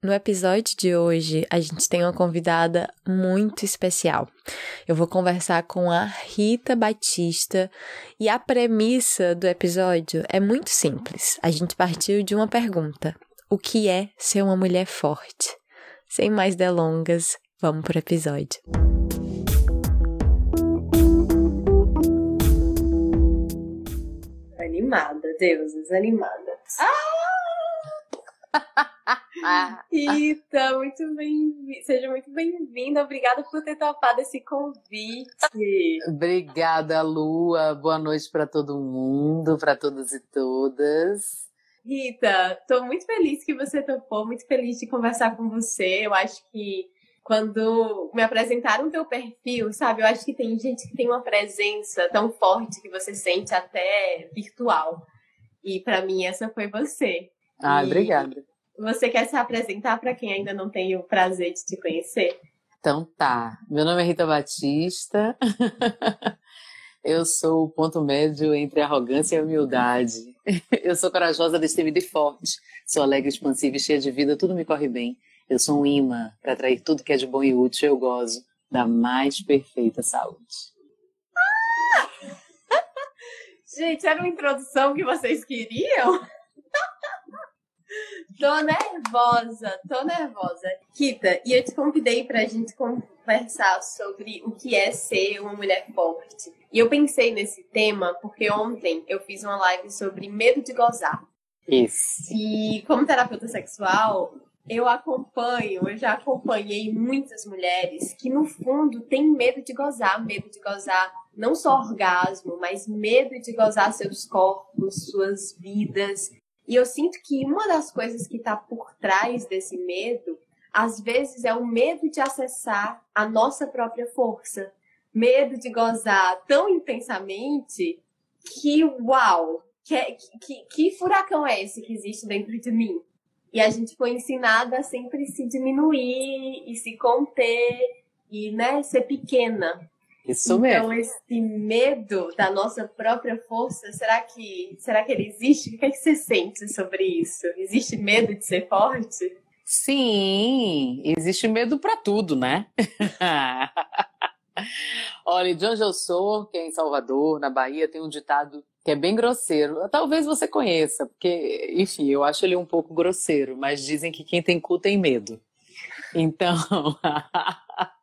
No episódio de hoje, a gente tem uma convidada muito especial. Eu vou conversar com a Rita Batista e a premissa do episódio é muito simples. A gente partiu de uma pergunta: O que é ser uma mulher forte? Sem mais delongas, vamos pro episódio. Animada, deuses, animada. Ah! Rita, muito bem, seja muito bem-vinda. Obrigada por ter topado esse convite. Obrigada, Lua. Boa noite para todo mundo, para todos e todas. Rita, estou muito feliz que você topou, muito feliz de conversar com você. Eu acho que quando me apresentaram o teu perfil, sabe? Eu acho que tem gente que tem uma presença tão forte que você sente até virtual. E para mim essa foi você. Ah, e... obrigada. Você quer se apresentar para quem ainda não tem o prazer de te conhecer? Então tá. Meu nome é Rita Batista. Eu sou o ponto médio entre arrogância e humildade. Eu sou corajosa, destemida e forte. Sou alegre, expansiva e cheia de vida, tudo me corre bem. Eu sou um imã para atrair tudo que é de bom e útil. Eu gozo da mais perfeita saúde. Ah! Gente, era uma introdução que vocês queriam? Tô nervosa, tô nervosa. Rita, e eu te convidei pra gente conversar sobre o que é ser uma mulher forte. E eu pensei nesse tema porque ontem eu fiz uma live sobre medo de gozar. Isso. E como terapeuta sexual, eu acompanho, eu já acompanhei muitas mulheres que no fundo têm medo de gozar, medo de gozar não só orgasmo, mas medo de gozar seus corpos, suas vidas. E eu sinto que uma das coisas que está por trás desse medo, às vezes, é o medo de acessar a nossa própria força. Medo de gozar tão intensamente que, uau, que, que, que furacão é esse que existe dentro de mim? E a gente foi ensinada a sempre se diminuir e se conter e né, ser pequena. Isso então, mesmo. Então, esse medo da nossa própria força, será que, será que ele existe? O que, é que você sente sobre isso? Existe medo de ser forte? Sim, existe medo para tudo, né? Olha, de onde eu sou, que é em Salvador, na Bahia, tem um ditado que é bem grosseiro. Talvez você conheça, porque, enfim, eu acho ele um pouco grosseiro, mas dizem que quem tem cu tem medo. Então,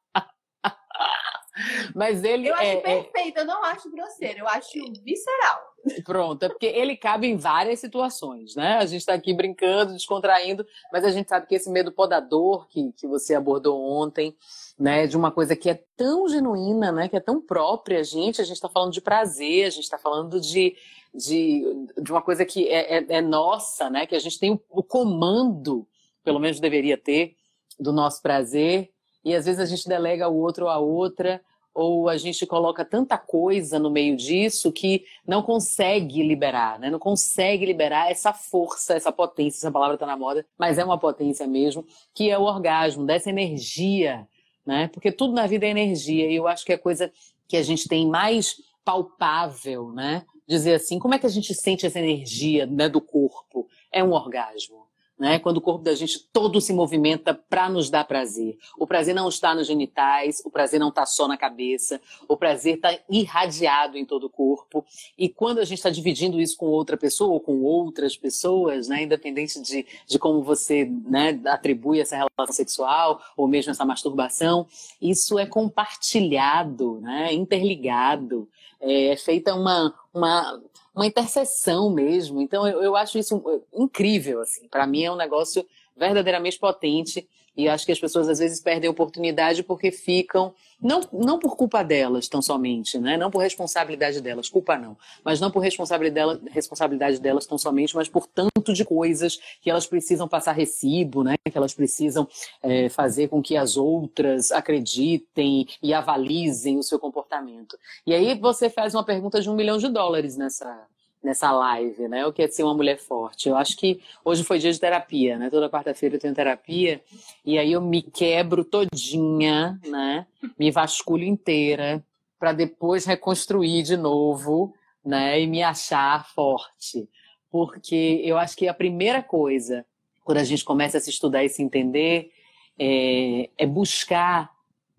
Mas ele eu acho é, é perfeito, é... eu não acho grosseiro, eu acho visceral. Pronto, é porque ele cabe em várias situações, né? A gente está aqui brincando, descontraindo, mas a gente sabe que esse medo podador que, que você abordou ontem, né, de uma coisa que é tão genuína, né, que é tão própria a gente, a gente está falando de prazer, a gente está falando de, de, de uma coisa que é, é, é, nossa, né, que a gente tem o, o comando, pelo menos deveria ter, do nosso prazer, e às vezes a gente delega o outro a outra, ou a gente coloca tanta coisa no meio disso que não consegue liberar, né? Não consegue liberar essa força, essa potência, essa palavra está na moda, mas é uma potência mesmo, que é o orgasmo, dessa energia, né? Porque tudo na vida é energia, e eu acho que é coisa que a gente tem mais palpável, né? Dizer assim, como é que a gente sente essa energia né, do corpo? É um orgasmo né? Quando o corpo da gente todo se movimenta para nos dar prazer. O prazer não está nos genitais, o prazer não está só na cabeça, o prazer está irradiado em todo o corpo. E quando a gente está dividindo isso com outra pessoa ou com outras pessoas, né? Independente de, de como você né, atribui essa relação sexual ou mesmo essa masturbação, isso é compartilhado, né? Interligado. É feita uma, uma, uma interseção mesmo. Então, eu, eu acho isso incrível, assim. Para mim é um negócio verdadeiramente potente e acho que as pessoas às vezes perdem a oportunidade porque ficam, não, não por culpa delas tão somente, né? não por responsabilidade delas, culpa não, mas não por responsabilidade, responsabilidade delas tão somente, mas por tanto de coisas que elas precisam passar recibo, né? que elas precisam é, fazer com que as outras acreditem e avalizem o seu comportamento. E aí você faz uma pergunta de um milhão de dólares nessa, nessa live, né? O que é ser uma mulher forte. Eu acho que hoje foi dia de terapia, né? Toda quarta-feira eu tenho terapia e aí eu me quebro todinha, né? Me vasculho inteira para depois reconstruir de novo, né? E me achar forte. Porque eu acho que a primeira coisa, quando a gente começa a se estudar e se entender, é, é buscar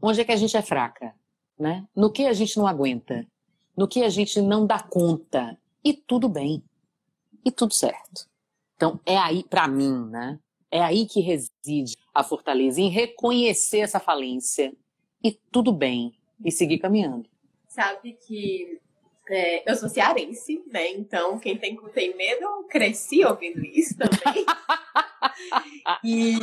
onde é que a gente é fraca, né? No que a gente não aguenta, no que a gente não dá conta, e tudo bem. E tudo certo. Então, é aí, para mim, né? É aí que reside a fortaleza, em reconhecer essa falência e tudo bem, e seguir caminhando. Sabe que é, eu sou cearense, né? Então, quem tem tem medo, eu cresci ouvindo isso também. e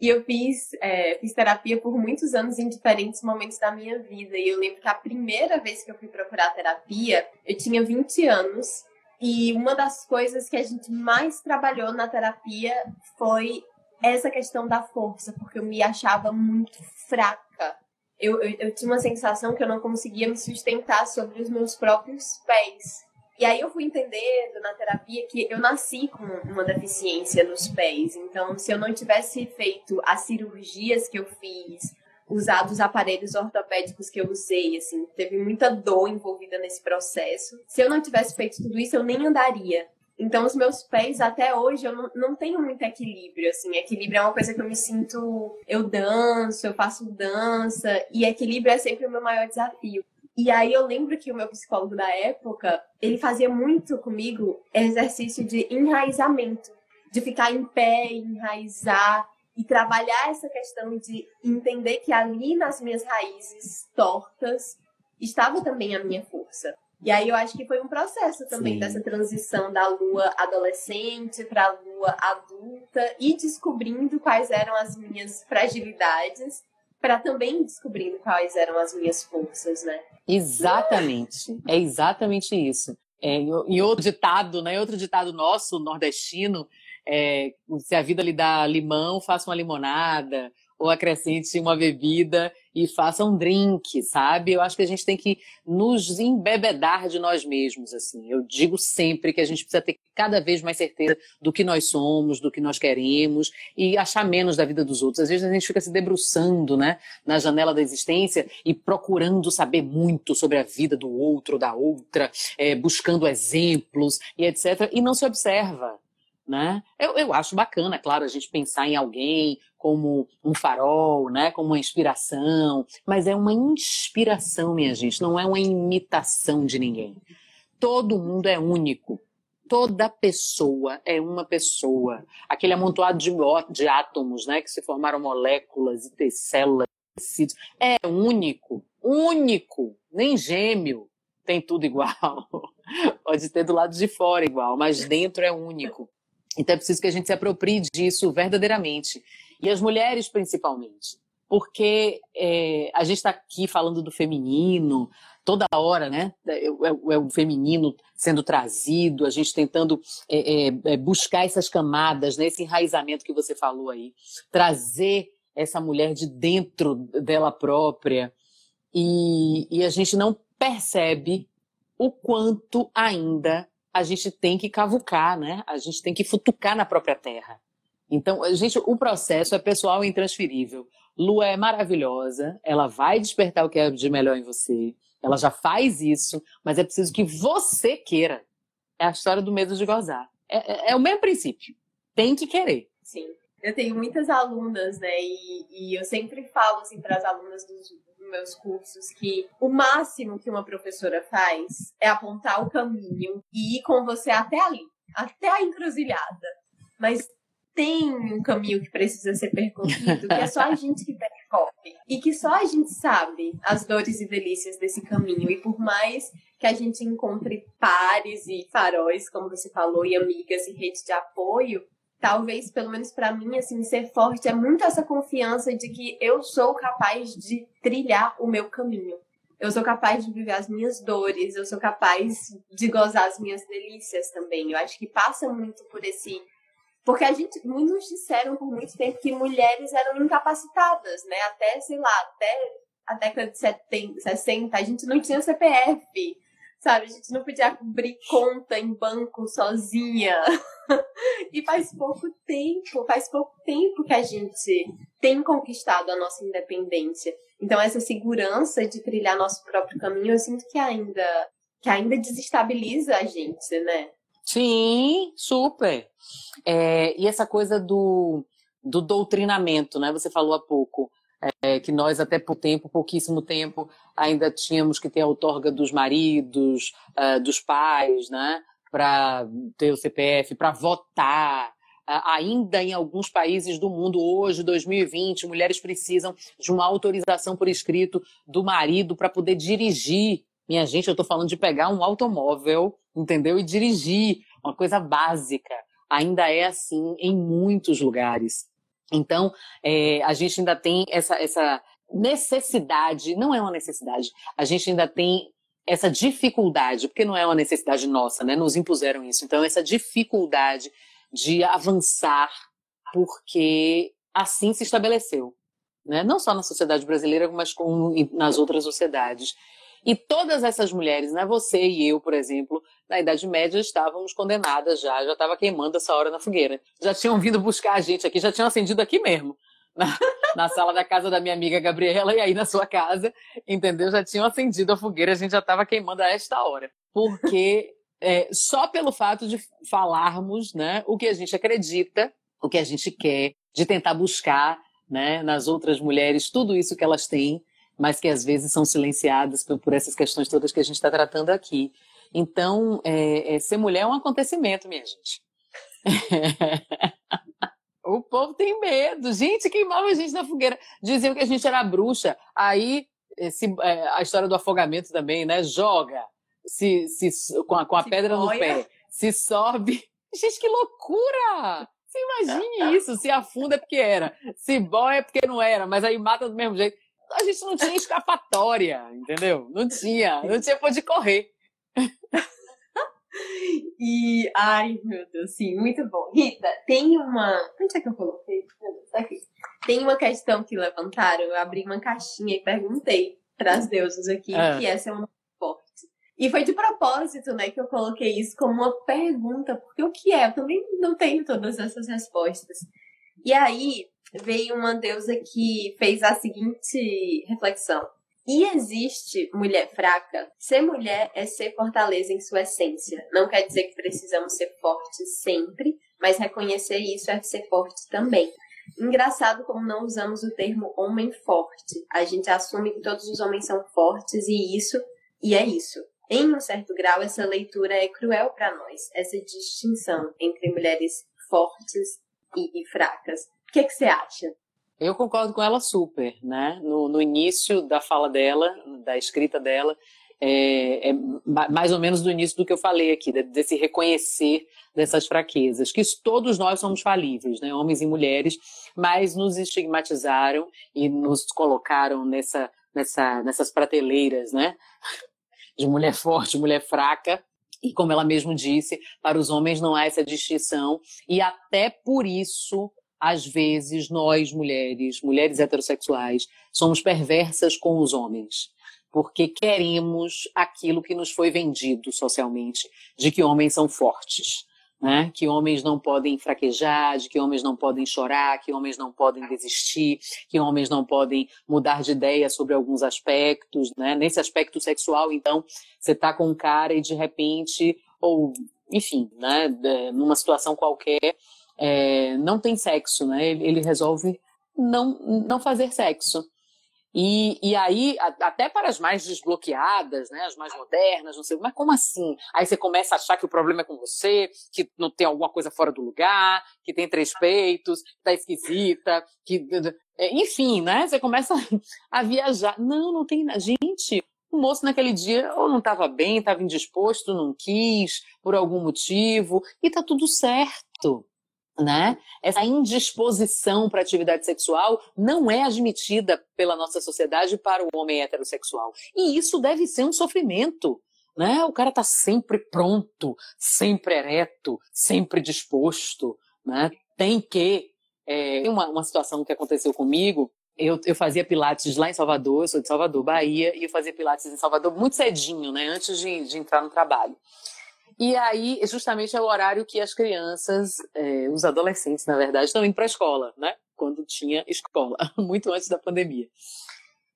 e eu fiz, é, fiz terapia por muitos anos em diferentes momentos da minha vida. E eu lembro que a primeira vez que eu fui procurar terapia, eu tinha 20 anos. E uma das coisas que a gente mais trabalhou na terapia foi essa questão da força, porque eu me achava muito fraca. Eu, eu, eu tinha uma sensação que eu não conseguia me sustentar sobre os meus próprios pés. E aí eu fui entendendo na terapia que eu nasci com uma deficiência nos pés. Então, se eu não tivesse feito as cirurgias que eu fiz, usado os aparelhos ortopédicos que eu usei, assim, teve muita dor envolvida nesse processo. Se eu não tivesse feito tudo isso, eu nem andaria. Então, os meus pés, até hoje, eu não, não tenho muito equilíbrio, assim. Equilíbrio é uma coisa que eu me sinto... Eu danço, eu faço dança, e equilíbrio é sempre o meu maior desafio. E aí eu lembro que o meu psicólogo da época, ele fazia muito comigo exercício de enraizamento, de ficar em pé, enraizar e trabalhar essa questão de entender que ali nas minhas raízes tortas estava também a minha força. E aí eu acho que foi um processo também Sim. dessa transição da lua adolescente para a lua adulta e descobrindo quais eram as minhas fragilidades para também descobrindo quais eram as minhas forças, né? Exatamente, é exatamente isso. É, em outro ditado, né? Outro ditado nosso, nordestino, é, se a vida lhe dá limão, faça uma limonada ou acrescente uma bebida e faça um drink, sabe? Eu acho que a gente tem que nos embebedar de nós mesmos, assim. Eu digo sempre que a gente precisa ter cada vez mais certeza do que nós somos, do que nós queremos e achar menos da vida dos outros. Às vezes a gente fica se debruçando, né, na janela da existência e procurando saber muito sobre a vida do outro, da outra, é, buscando exemplos e etc. E não se observa, né? Eu, eu acho bacana, claro, a gente pensar em alguém como um farol, né, como uma inspiração, mas é uma inspiração, minha gente, não é uma imitação de ninguém. Todo mundo é único. Toda pessoa é uma pessoa. Aquele amontoado de, de átomos, né, que se formaram moléculas e células, tecidos, é único, único, nem gêmeo tem tudo igual. Pode ter do lado de fora igual, mas dentro é único. Então é preciso que a gente se aproprie disso verdadeiramente. E as mulheres principalmente. Porque é, a gente está aqui falando do feminino, toda hora, né? É, é, é, o feminino sendo trazido, a gente tentando é, é, é, buscar essas camadas, né? esse enraizamento que você falou aí. Trazer essa mulher de dentro dela própria. E, e a gente não percebe o quanto ainda a gente tem que cavucar, né? A gente tem que futucar na própria terra. Então, gente, o processo é pessoal e intransferível. Lua é maravilhosa, ela vai despertar o que é de melhor em você. Ela já faz isso, mas é preciso que você queira. É a história do medo de gozar. É, é, é o mesmo princípio. Tem que querer. Sim. Eu tenho muitas alunas, né? E, e eu sempre falo assim para as alunas dos, meus cursos que o máximo que uma professora faz é apontar o caminho e ir com você até ali, até a encruzilhada. Mas tem um caminho que precisa ser percorrido, que é só a gente que percorre. e que só a gente sabe as dores e delícias desse caminho. E por mais que a gente encontre pares e faróis, como você falou, e amigas e rede de apoio, talvez, pelo menos para mim, assim, ser forte é muito essa confiança de que eu sou capaz de trilhar o meu caminho. Eu sou capaz de viver as minhas dores, eu sou capaz de gozar as minhas delícias também. Eu acho que passa muito por esse porque a gente, muitos disseram por muito tempo que mulheres eram incapacitadas, né? Até, sei lá, até a década de 70, 60, a gente não tinha CPF, sabe? A gente não podia abrir conta em banco sozinha. e faz pouco tempo, faz pouco tempo que a gente tem conquistado a nossa independência. Então essa segurança de trilhar nosso próprio caminho, eu sinto que ainda que ainda desestabiliza a gente, né? Sim, super. É, e essa coisa do, do doutrinamento, né? Você falou há pouco. É, que nós até por tempo, pouquíssimo tempo, ainda tínhamos que ter a outorga dos maridos, uh, dos pais, né, para ter o CPF, para votar. Uh, ainda em alguns países do mundo, hoje, 2020, mulheres precisam de uma autorização por escrito do marido para poder dirigir minha gente, eu estou falando de pegar um automóvel, entendeu? E dirigir, uma coisa básica. Ainda é assim em muitos lugares. Então, é, a gente ainda tem essa, essa necessidade, não é uma necessidade, a gente ainda tem essa dificuldade, porque não é uma necessidade nossa, né? Nos impuseram isso. Então, essa dificuldade de avançar, porque assim se estabeleceu. Né? Não só na sociedade brasileira, mas com, nas outras sociedades. E todas essas mulheres, né, você e eu, por exemplo, na Idade Média estávamos condenadas já, já estava queimando essa hora na fogueira. Já tinham vindo buscar a gente aqui, já tinham acendido aqui mesmo. Na, na, sala da casa da minha amiga Gabriela e aí na sua casa, entendeu? Já tinham acendido a fogueira, a gente já estava queimando a esta hora. Porque é, só pelo fato de falarmos né, o que a gente acredita, o que a gente quer, de tentar buscar né, nas outras mulheres tudo isso que elas têm, mas que às vezes são silenciadas por, por essas questões todas que a gente está tratando aqui. Então, é, é, ser mulher é um acontecimento, minha gente. o povo tem medo. Gente, queimava a gente na fogueira. Diziam que a gente era bruxa. Aí, esse, é, a história do afogamento também, né? Joga se, se, com a, com a pedra no pé. Se sobe. Gente, que loucura! Você imagine isso. Se afunda é porque era. Se boia é porque não era. Mas aí mata do mesmo jeito a gente não tinha escapatória, entendeu? Não tinha, não tinha pra onde correr. E, ai, meu Deus, sim, muito bom. Rita, tem uma. Onde é que eu coloquei? Meu Deus, tá aqui. Tem uma questão que levantaram, eu abri uma caixinha e perguntei para as deusas aqui, é. que essa é uma forte. E foi de propósito, né, que eu coloquei isso como uma pergunta, porque o que é? Eu também não tenho todas essas respostas. E aí, veio uma deusa que fez a seguinte reflexão. E existe mulher fraca? Ser mulher é ser fortaleza em sua essência. Não quer dizer que precisamos ser fortes sempre, mas reconhecer isso é ser forte também. Engraçado como não usamos o termo homem forte. A gente assume que todos os homens são fortes e isso, e é isso. Em um certo grau, essa leitura é cruel para nós, essa distinção entre mulheres fortes e, e fracas. O que, que você acha? Eu concordo com ela super, né? No, no início da fala dela, da escrita dela, é, é, mais ou menos do início do que eu falei aqui, desse reconhecer dessas fraquezas, que todos nós somos falíveis, né, homens e mulheres, mas nos estigmatizaram e nos colocaram nessa, nessa, nessas prateleiras, né, de mulher forte, mulher fraca, e como ela mesmo disse, para os homens não há essa distinção, e até por isso às vezes nós mulheres, mulheres heterossexuais, somos perversas com os homens, porque queremos aquilo que nos foi vendido socialmente, de que homens são fortes. Né? Que homens não podem fraquejar, de que homens não podem chorar, que homens não podem desistir, que homens não podem mudar de ideia sobre alguns aspectos, né? Nesse aspecto sexual, então, você tá com um cara e de repente, ou, enfim, né? Numa situação qualquer, é, não tem sexo, né? Ele, ele resolve não, não fazer sexo. E, e aí, até para as mais desbloqueadas, né, as mais modernas, não sei, mas como assim? Aí você começa a achar que o problema é com você, que não tem alguma coisa fora do lugar, que tem três peitos, que tá esquisita, que. É, enfim, né? Você começa a viajar. Não, não tem. Gente, o moço naquele dia ou não estava bem, estava indisposto, não quis, por algum motivo, e tá tudo certo né? Essa indisposição para atividade sexual não é admitida pela nossa sociedade para o homem heterossexual. E isso deve ser um sofrimento. Né? O cara está sempre pronto, sempre ereto, sempre disposto. Né? Tem que. É, uma, uma situação que aconteceu comigo, eu, eu, fazia pilates lá em Salvador, eu sou de Salvador, Bahia, e eu fazia pilates em Salvador muito cedinho, né, antes de, de entrar no trabalho. E aí, justamente é o horário que as crianças, é, os adolescentes, na verdade, estão indo para a escola, né? Quando tinha escola, muito antes da pandemia.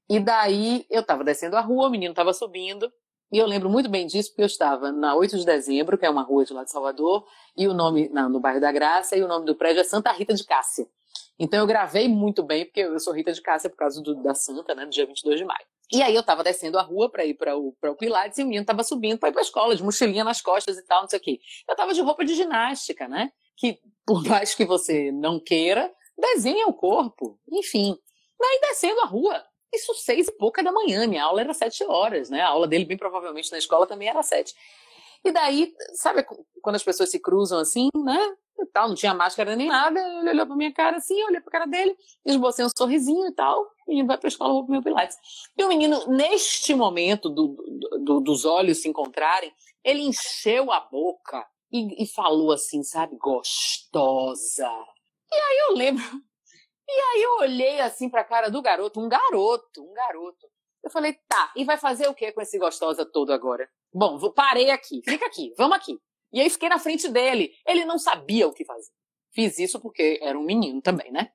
E daí, eu estava descendo a rua, o menino estava subindo, e eu lembro muito bem disso, porque eu estava na 8 de dezembro, que é uma rua de lá de Salvador, e o nome, não, no bairro da Graça, e o nome do prédio é Santa Rita de Cássia. Então eu gravei muito bem, porque eu sou Rita de Cássia por causa do, da Santa, né, do dia 22 de maio. E aí eu tava descendo a rua para ir para o, o Pilates e o menino tava subindo para ir pra escola, de mochilinha nas costas e tal, não sei o quê. Eu tava de roupa de ginástica, né? Que por mais que você não queira, desenha o corpo, enfim. Daí descendo a rua, isso seis e pouca da manhã, minha aula era sete horas, né? A aula dele, bem provavelmente, na escola também era sete. E daí, sabe quando as pessoas se cruzam assim, né? e tal, não tinha máscara nem nada. Ele olhou pra minha cara assim, eu olhei pra cara dele, esbocei um sorrisinho e tal. O menino vai pra escola, vou pro meu Pilates. E o menino, neste momento do, do, do, dos olhos se encontrarem, ele encheu a boca e, e falou assim, sabe, gostosa. E aí eu lembro. E aí eu olhei assim pra cara do garoto, um garoto, um garoto. Eu falei, tá, e vai fazer o que com esse gostosa todo agora? Bom, parei aqui, fica aqui, vamos aqui. E aí fiquei na frente dele. Ele não sabia o que fazer. Fiz isso porque era um menino também, né?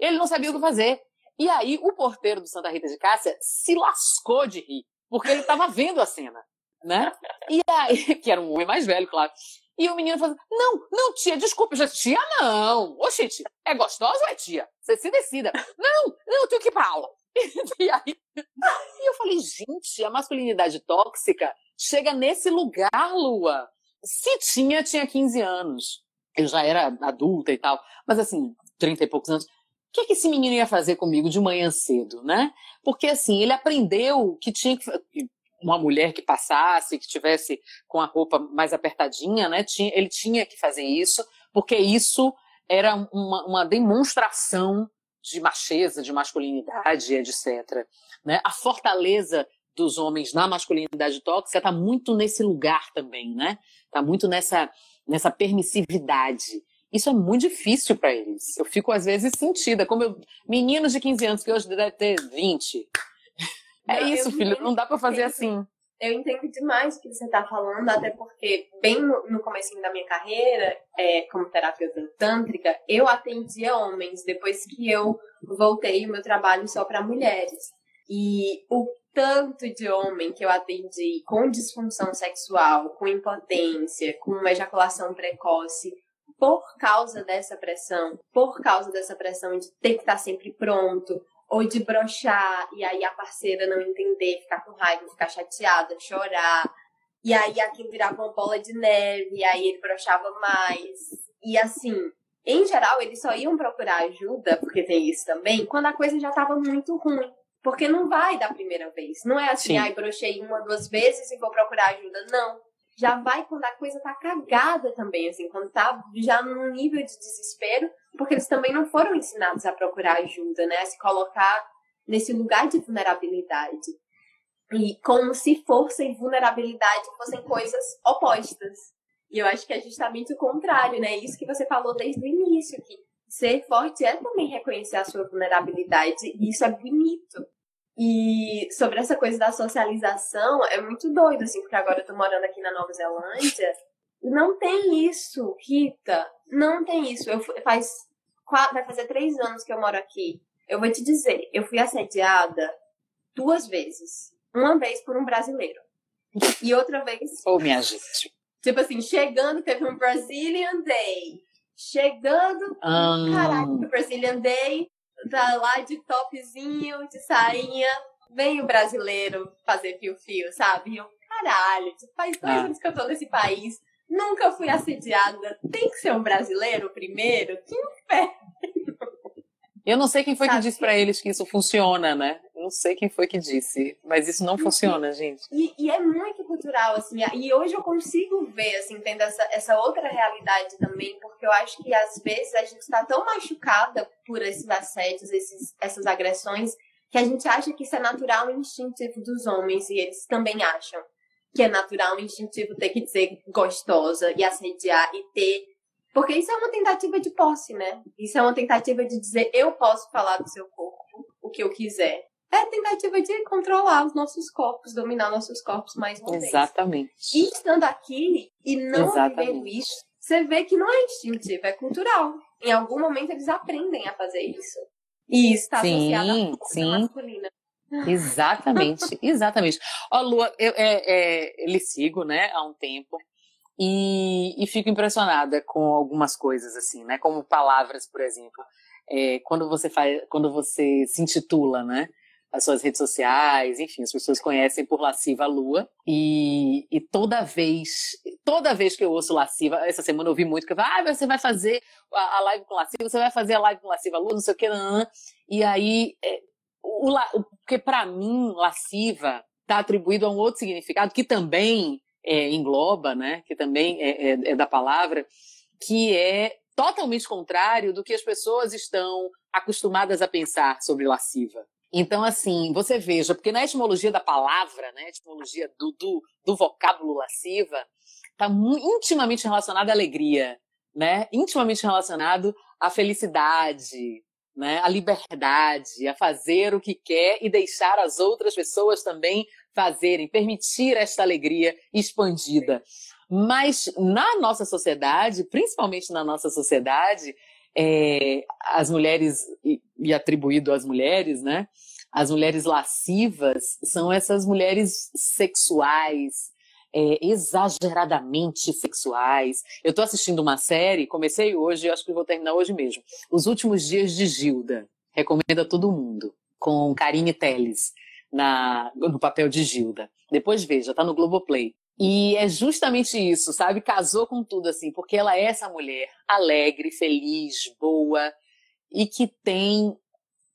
Ele não sabia o que fazer. E aí o porteiro do Santa Rita de Cássia se lascou de rir, porque ele estava vendo a cena, né? E aí, que era um homem mais velho, claro. E o menino falou: Não, não, tia, desculpa, já tia não. Ô, gente, é gostosa ou é tia? Você se decida. Não, não, eu tenho que ir pra aula. E aí, e eu falei, gente, a masculinidade tóxica chega nesse lugar, Lua. Se tinha, tinha 15 anos. Eu já era adulta e tal. Mas assim, 30 e poucos anos. O que, é que esse menino ia fazer comigo de manhã cedo, né? Porque assim, ele aprendeu que tinha que uma mulher que passasse, que tivesse com a roupa mais apertadinha, né? Tinha, ele tinha que fazer isso, porque isso era uma, uma demonstração de macheza, de masculinidade, etc. Né? A fortaleza dos homens na masculinidade tóxica está muito nesse lugar também, né? Está muito nessa, nessa permissividade. Isso é muito difícil para eles. Eu fico, às vezes, sentida. Como eu, meninos de 15 anos, que hoje deve ter 20. É não, isso, filho, não dá para fazer assim. Eu entendo demais o que você está falando, até porque, bem no, no começo da minha carreira, é, como terapeuta tântrica, eu atendia homens, depois que eu voltei o meu trabalho só para mulheres. E o tanto de homem que eu atendi com disfunção sexual, com impotência, com uma ejaculação precoce, por causa dessa pressão, por causa dessa pressão de ter que estar sempre pronto, ou de brochar, e aí a parceira não entender, ficar com raiva, ficar chateada, chorar, e aí aquilo virava uma bola de neve, e aí ele brochava mais. E assim, em geral, eles só iam procurar ajuda, porque tem isso também, quando a coisa já estava muito ruim. Porque não vai da primeira vez. Não é assim, ai, brochei uma, duas vezes e vou procurar ajuda. Não. Já vai quando a coisa tá cagada também, assim, quando tá já num nível de desespero, porque eles também não foram ensinados a procurar ajuda, né? A se colocar nesse lugar de vulnerabilidade. E como se força e vulnerabilidade fossem coisas opostas. E eu acho que é justamente o contrário, né? Isso que você falou desde o início, que ser forte é também reconhecer a sua vulnerabilidade, e isso é bonito. E sobre essa coisa da socialização, é muito doido, assim, porque agora eu tô morando aqui na Nova Zelândia. Não tem isso, Rita. Não tem isso. Eu faz quatro, vai fazer três anos que eu moro aqui. Eu vou te dizer, eu fui assediada duas vezes. Uma vez por um brasileiro. E outra vez. Ô, oh, minha gente. Tipo assim, chegando, teve um Brazilian Day chegando, um... caraca, do Brazilian Day, tá lá de topzinho, de sainha, vem o brasileiro fazer fio-fio, sabe? Eu, caralho, faz dois ah. anos que eu tô nesse país, nunca fui assediada, tem que ser um brasileiro primeiro? Que inferno! Eu não sei quem foi Sabe? que disse para eles que isso funciona, né? Eu não sei quem foi que disse, mas isso não funciona, gente. E, e, é muito cultural, assim. E hoje eu consigo ver, assim, tendo essa, essa outra realidade também, porque eu acho que às vezes a gente está tão machucada por esses assédios, esses, essas agressões, que a gente acha que isso é natural e instintivo dos homens, e eles também acham que é natural e instintivo ter que dizer gostosa e assediar e ter porque isso é uma tentativa de posse, né? Isso é uma tentativa de dizer eu posso falar do seu corpo o que eu quiser. É tentativa de controlar os nossos corpos, dominar nossos corpos mais uma Exatamente. vez. E estando aqui e não Exatamente. vivendo isso, você vê que não é instintivo, é cultural. Em algum momento eles aprendem a fazer isso. E isso está associado à sim. masculina. Exatamente, exatamente. Ó, Lua, eu é, é, lhe sigo, né, há um tempo. E, e fico impressionada com algumas coisas, assim, né? Como palavras, por exemplo. É, quando você faz, quando você se intitula, né? As suas redes sociais, enfim, as pessoas conhecem por Lasciva Lua. E, e toda vez, toda vez que eu ouço Lasciva, essa semana eu ouvi muito que eu falo, ah, você vai fazer a, a live com Lasciva, você vai fazer a live com Lasciva Lua, não sei o que, não, não. E aí, é, o, o, porque para mim, Lasciva está atribuído a um outro significado que também é, engloba, né, que também é, é, é da palavra, que é totalmente contrário do que as pessoas estão acostumadas a pensar sobre lasciva. Então, assim, você veja, porque na etimologia da palavra, né, etimologia do, do, do vocábulo lasciva, está intimamente relacionado à alegria, né? Intimamente relacionado à felicidade, né? À liberdade, a fazer o que quer e deixar as outras pessoas também fazerem, permitir esta alegria expandida. Mas na nossa sociedade, principalmente na nossa sociedade, é, as mulheres, e, e atribuído às mulheres, né? As mulheres lascivas são essas mulheres sexuais, é, exageradamente sexuais. Eu estou assistindo uma série, comecei hoje, acho que vou terminar hoje mesmo. Os Últimos Dias de Gilda. Recomendo a todo mundo. Com Karine Telles na, no papel de Gilda. Depois veja, tá no Globoplay. E é justamente isso, sabe? Casou com tudo, assim, porque ela é essa mulher alegre, feliz, boa e que tem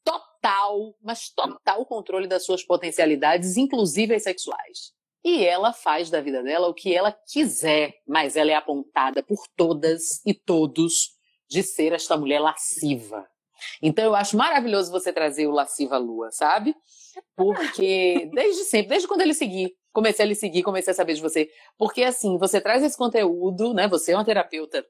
total, mas total controle das suas potencialidades, inclusive as sexuais. E ela faz da vida dela o que ela quiser, mas ela é apontada por todas e todos de ser esta mulher lasciva. Então eu acho maravilhoso você trazer o Lasciva Lua, sabe? Porque desde sempre, desde quando ele seguir, comecei a lhe seguir, comecei a saber de você. Porque assim, você traz esse conteúdo, né? Você é uma terapeuta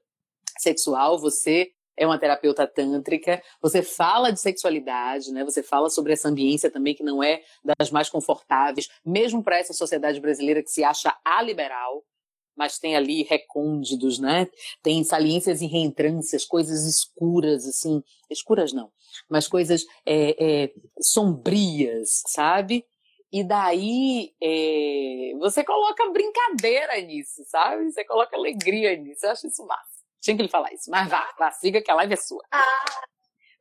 sexual, você é uma terapeuta tântrica, você fala de sexualidade, né? Você fala sobre essa ambiência também que não é das mais confortáveis, mesmo para essa sociedade brasileira que se acha aliberal, mas tem ali recônditos, né? Tem saliências e reentrâncias, coisas escuras, assim, escuras não, mas coisas é, é, sombrias, sabe? E daí é, você coloca brincadeira nisso, sabe? Você coloca alegria nisso. Eu acho isso massa. Tinha que lhe falar isso. Mas vá, vá, siga que a live é sua. Ah,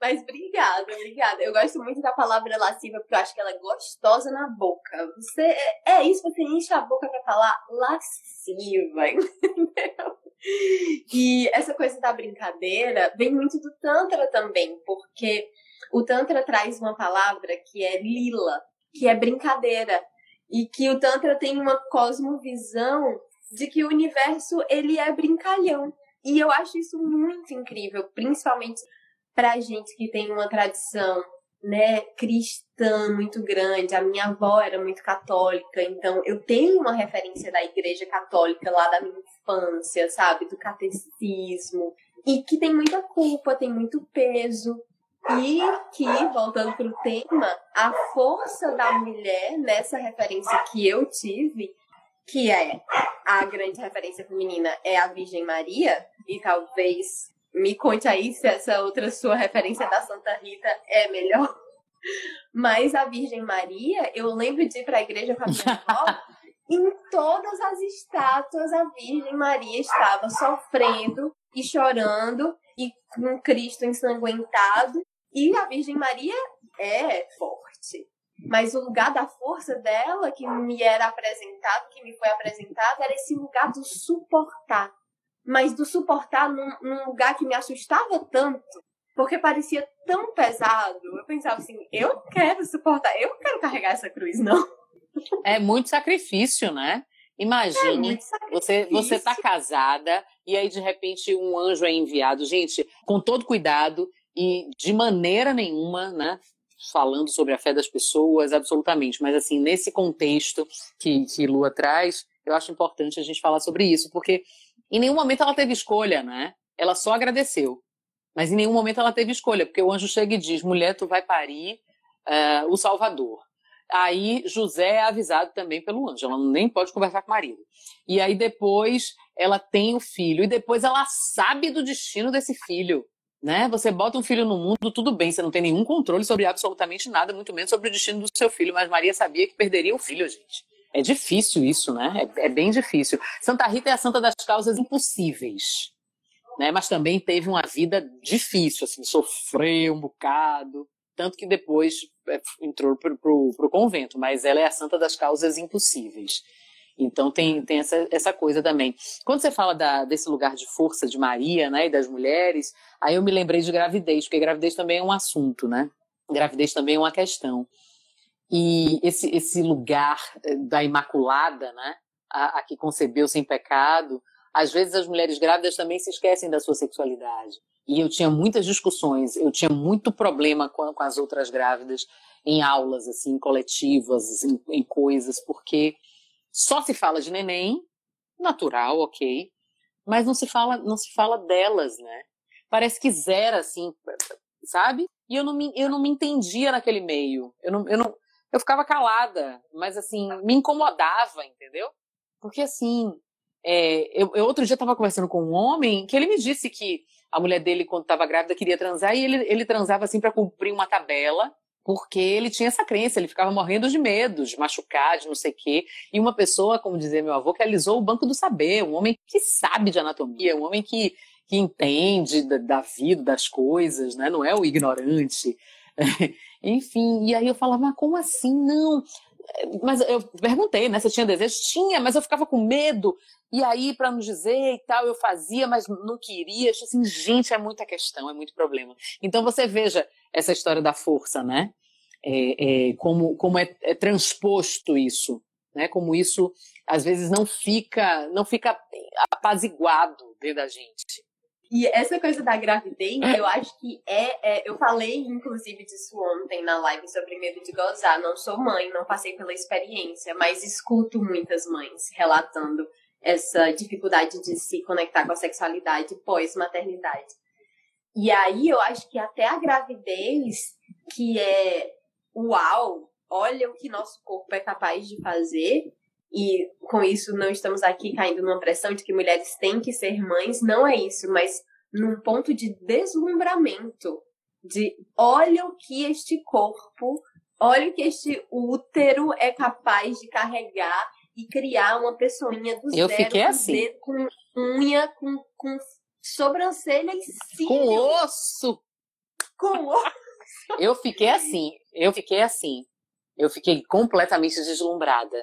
mas obrigada, obrigada. Eu gosto muito da palavra lasciva porque eu acho que ela é gostosa na boca. Você é, é isso, você enche a boca para falar lasciva, entendeu? E essa coisa da brincadeira vem muito do Tantra também, porque o Tantra traz uma palavra que é lila, que é brincadeira. E que o Tantra tem uma cosmovisão de que o universo ele é brincalhão. E eu acho isso muito incrível, principalmente pra gente que tem uma tradição, né, cristã muito grande. A minha avó era muito católica, então eu tenho uma referência da igreja católica lá da minha infância, sabe, do catecismo, e que tem muita culpa, tem muito peso. E que, voltando para o tema, a força da mulher nessa referência que eu tive, que é a grande referência feminina, é a Virgem Maria, e talvez me conte aí se essa outra sua referência da Santa Rita é melhor. Mas a Virgem Maria, eu lembro de ir para a igreja com a minha avó, em todas as estátuas a Virgem Maria estava sofrendo e chorando e com Cristo ensanguentado. E a Virgem Maria é forte. Mas o lugar da força dela, que me era apresentado, que me foi apresentado, era esse lugar do suportar. Mas do suportar num, num lugar que me assustava tanto, porque parecia tão pesado. Eu pensava assim, eu quero suportar, eu não quero carregar essa cruz, não. É muito sacrifício, né? Imagine, é você você tá casada e aí de repente um anjo é enviado, gente, com todo cuidado e de maneira nenhuma, né, falando sobre a fé das pessoas, absolutamente, mas assim, nesse contexto que, que Lua traz, eu acho importante a gente falar sobre isso, porque em nenhum momento ela teve escolha, né? Ela só agradeceu. Mas em nenhum momento ela teve escolha, porque o anjo chega e diz: mulher, tu vai parir uh, o Salvador. Aí José é avisado também pelo anjo, ela nem pode conversar com o marido. E aí depois ela tem o filho, e depois ela sabe do destino desse filho. Né? Você bota um filho no mundo, tudo bem, você não tem nenhum controle sobre absolutamente nada, muito menos sobre o destino do seu filho, mas Maria sabia que perderia o filho, gente. É difícil isso, né? É, é bem difícil. Santa Rita é a santa das causas impossíveis, né? Mas também teve uma vida difícil, assim, sofreu um bocado, tanto que depois é, entrou para o convento, mas ela é a santa das causas impossíveis. Então tem, tem essa, essa coisa também. Quando você fala da, desse lugar de força de Maria, né, e das mulheres, aí eu me lembrei de gravidez, porque gravidez também é um assunto, né? Gravidez também é uma questão. E esse, esse lugar eh, da Imaculada, né, a, a que concebeu sem pecado, às vezes as mulheres grávidas também se esquecem da sua sexualidade. E eu tinha muitas discussões, eu tinha muito problema com, com as outras grávidas em aulas, assim, coletivas, em, em coisas, porque só se fala de neném, natural, ok, mas não se fala, não se fala delas, né? Parece que zera, assim, sabe? E eu não me, eu não me entendia naquele meio. Eu não, eu não, eu ficava calada, mas assim, me incomodava, entendeu? Porque assim, é, eu, eu, outro dia estava conversando com um homem que ele me disse que a mulher dele, quando estava grávida, queria transar e ele, ele transava assim para cumprir uma tabela, porque ele tinha essa crença, ele ficava morrendo de medo, de machucar, de não sei o quê. E uma pessoa, como dizia meu avô, que alisou o banco do saber, um homem que sabe de anatomia, um homem que, que entende da, da vida, das coisas, né? não é o ignorante. Enfim, e aí eu falava, mas como assim? Não. Mas eu perguntei, né? Se tinha desejo? Tinha, mas eu ficava com medo. E aí, para não dizer e tal, eu fazia, mas não queria. Eu assim, gente, é muita questão, é muito problema. Então você veja essa história da força, né? É, é, como como é, é transposto isso, né? Como isso às vezes não fica não fica apaziguado dentro da gente. E essa coisa da gravidez, eu acho que é, é, Eu falei, inclusive, disso ontem na live sobre medo de gozar. Não sou mãe, não passei pela experiência, mas escuto muitas mães relatando essa dificuldade de se conectar com a sexualidade pós-maternidade. E aí eu acho que até a gravidez, que é uau, olha o que nosso corpo é capaz de fazer, e com isso não estamos aqui caindo numa pressão de que mulheres têm que ser mães, não é isso, mas num ponto de deslumbramento, de olha o que este corpo, olha o que este útero é capaz de carregar e criar uma pessoinha do Eu zero, fiquei assim. Dedo, com unha, com, com sobrancelha e cílio. Com osso! Com osso! Eu fiquei assim, eu fiquei assim. Eu fiquei completamente deslumbrada.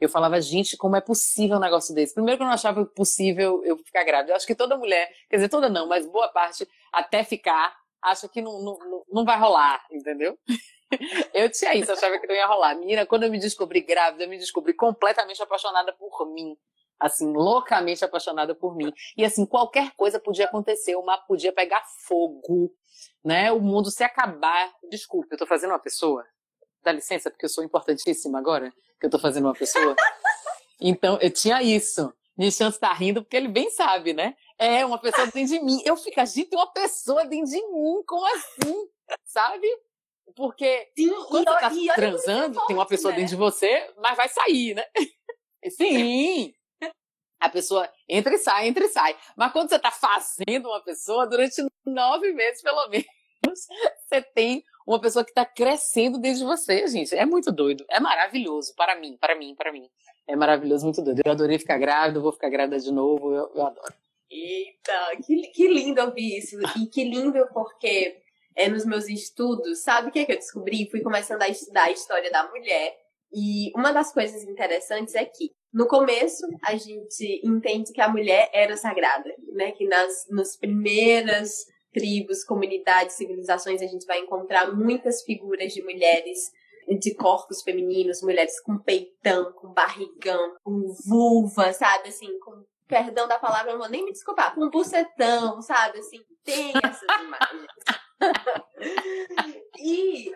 Eu falava, gente, como é possível um negócio desse? Primeiro que eu não achava possível eu ficar grávida. Eu acho que toda mulher, quer dizer, toda não, mas boa parte, até ficar, acha que não, não, não vai rolar, entendeu? Eu tinha isso, achava que não ia rolar. Menina, quando eu me descobri grávida, eu me descobri completamente apaixonada por mim. Assim, loucamente apaixonada por mim. E assim, qualquer coisa podia acontecer, o mar podia pegar fogo, né? O mundo se acabar. Desculpe, eu tô fazendo uma pessoa? Dá licença, porque eu sou importantíssima agora que eu tô fazendo uma pessoa. Então, eu tinha isso. Nishan está rindo porque ele bem sabe, né? É, uma pessoa dentro de mim. Eu fico, gente, uma pessoa dentro de mim, como assim? Sabe? Porque Sim, quando você tá e transando, tem uma pessoa né? dentro de você, mas vai sair, né? Sim! A pessoa entra e sai, entra e sai. Mas quando você tá fazendo uma pessoa, durante nove meses, pelo menos, você tem uma pessoa que está crescendo desde você, gente. É muito doido. É maravilhoso. Para mim, para mim, para mim. É maravilhoso, muito doido. Eu adorei ficar grávida, vou ficar grávida de novo. Eu, eu adoro. Eita, que, que lindo ouvir isso. E que lindo porque é, nos meus estudos, sabe o que, é que eu descobri? Fui começando a estudar a história da mulher. E uma das coisas interessantes é que, no começo, a gente entende que a mulher era sagrada, né? Que nas, nas primeiras tribos, comunidades, civilizações, a gente vai encontrar muitas figuras de mulheres de corpos femininos, mulheres com peitão, com barrigão, com vulva, sabe? Assim, com perdão da palavra, não vou nem me desculpar, com bucetão, sabe? Assim, tem essas imagens. e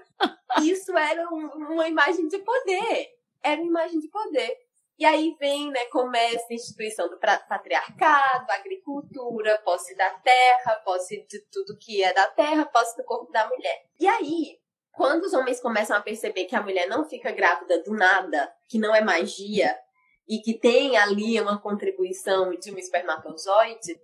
isso era um, uma imagem de poder. Era uma imagem de poder. E aí vem, né, começa a instituição do patriarcado, agricultura, posse da terra, posse de tudo que é da terra, posse do corpo da mulher. E aí, quando os homens começam a perceber que a mulher não fica grávida do nada, que não é magia, e que tem ali uma contribuição de um espermatozoide,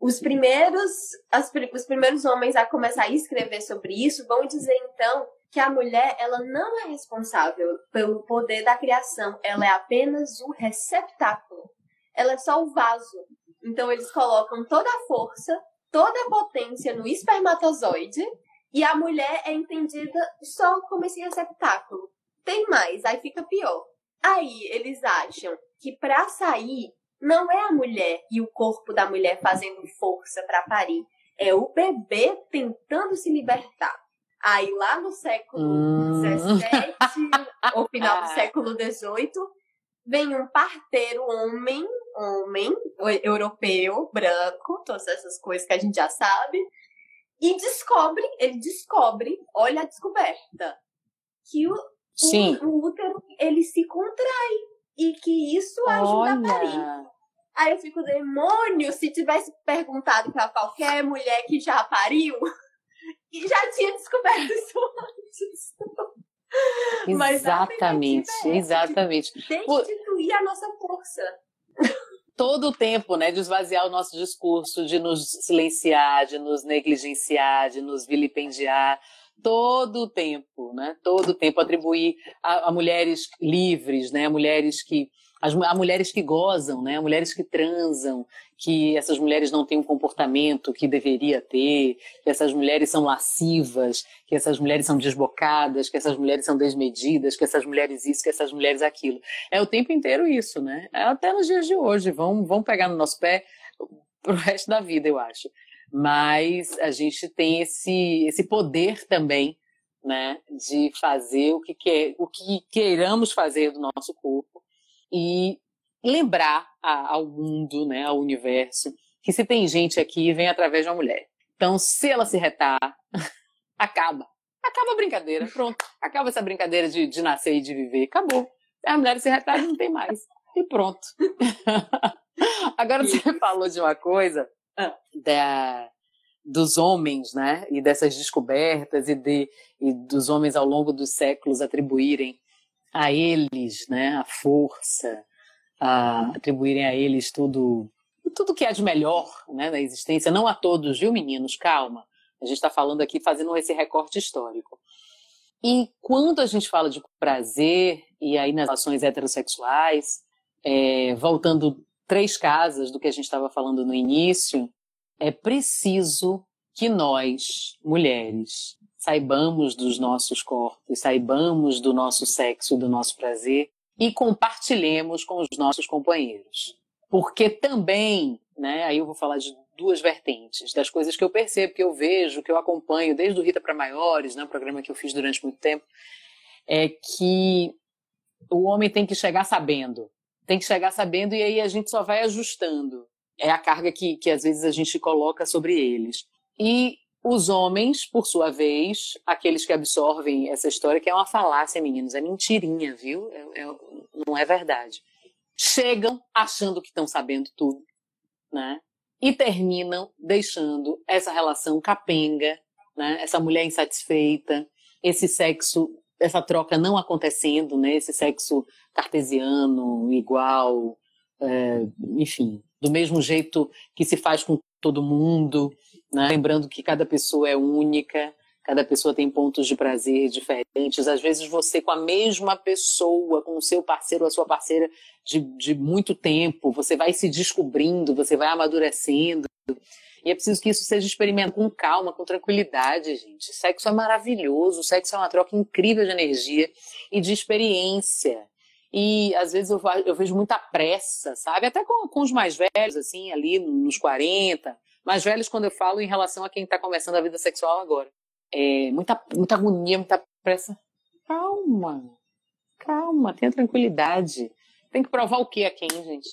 os primeiros, as, os primeiros homens a começar a escrever sobre isso vão dizer então que a mulher ela não é responsável pelo poder da criação, ela é apenas o receptáculo. Ela é só o vaso. Então eles colocam toda a força, toda a potência no espermatozoide e a mulher é entendida só como esse receptáculo. Tem mais, aí fica pior. Aí eles acham que para sair não é a mulher e o corpo da mulher fazendo força para parir, é o bebê tentando se libertar. Aí lá no século XVII, hum. ou final do século XVIII, vem um parteiro homem, homem, europeu, branco, todas essas coisas que a gente já sabe, e descobre, ele descobre, olha a descoberta, que o, o, o útero ele se contrai e que isso ajuda olha. a parir. Aí eu fico, demônio, se tivesse perguntado para qualquer mulher que já pariu, e já tinha descoberto isso antes. Exatamente, exatamente. Destituir a nossa força. Todo o tempo, né, de esvaziar o nosso discurso, de nos silenciar, de nos negligenciar, de nos vilipendiar todo o tempo, né? Todo o tempo atribuir a, a mulheres livres, né? A mulheres que as, a mulheres que gozam, né? A mulheres que transam, que essas mulheres não têm um comportamento que deveria ter, que essas mulheres são lascivas, que essas mulheres são desbocadas, que essas mulheres são desmedidas, que essas mulheres isso, que essas mulheres aquilo. É o tempo inteiro isso, né? É até nos dias de hoje, vão, vão pegar no nosso pé pro resto da vida, eu acho. Mas a gente tem esse, esse poder também, né, de fazer o que, quer, o que queiramos fazer do nosso corpo e lembrar a, ao mundo, né, ao universo, que se tem gente aqui, vem através de uma mulher. Então, se ela se retar, acaba. Acaba a brincadeira, pronto. Acaba essa brincadeira de, de nascer e de viver. Acabou. A mulher se retar, não tem mais. E pronto. Agora você falou de uma coisa ah. da, dos homens, né? E dessas descobertas e, de, e dos homens ao longo dos séculos atribuírem a eles, né, a força, a atribuírem a eles tudo, tudo que há de melhor, né, na existência. Não a todos, viu, meninos? Calma. A gente está falando aqui, fazendo esse recorte histórico. E quando a gente fala de prazer, e aí nas relações heterossexuais, é, voltando três casas do que a gente estava falando no início, é preciso que nós, mulheres, saibamos dos nossos corpos, saibamos do nosso sexo, do nosso prazer e compartilhemos com os nossos companheiros. Porque também, né, aí eu vou falar de duas vertentes, das coisas que eu percebo, que eu vejo, que eu acompanho desde o Rita para Maiores, né, um programa que eu fiz durante muito tempo, é que o homem tem que chegar sabendo. Tem que chegar sabendo e aí a gente só vai ajustando. É a carga que, que às vezes a gente coloca sobre eles. E os homens, por sua vez, aqueles que absorvem essa história, que é uma falácia, meninos, é mentirinha, viu? É, é, não é verdade. Chegam achando que estão sabendo tudo, né? E terminam deixando essa relação capenga, né? Essa mulher insatisfeita, esse sexo, essa troca não acontecendo, né? Esse sexo cartesiano, igual, é, enfim, do mesmo jeito que se faz com todo mundo, né? Lembrando que cada pessoa é única, cada pessoa tem pontos de prazer diferentes. Às vezes você com a mesma pessoa, com o seu parceiro ou a sua parceira de, de muito tempo, você vai se descobrindo, você vai amadurecendo. E é preciso que isso seja experimentado com calma, com tranquilidade, gente. Sexo é maravilhoso, sexo é uma troca incrível de energia e de experiência. E às vezes eu, eu vejo muita pressa, sabe? Até com, com os mais velhos, assim, ali nos 40. Mais velhos, quando eu falo em relação a quem está começando a vida sexual agora. É, muita, muita agonia, muita pressa. Calma, calma, tenha tranquilidade. Tem que provar o que a quem, gente?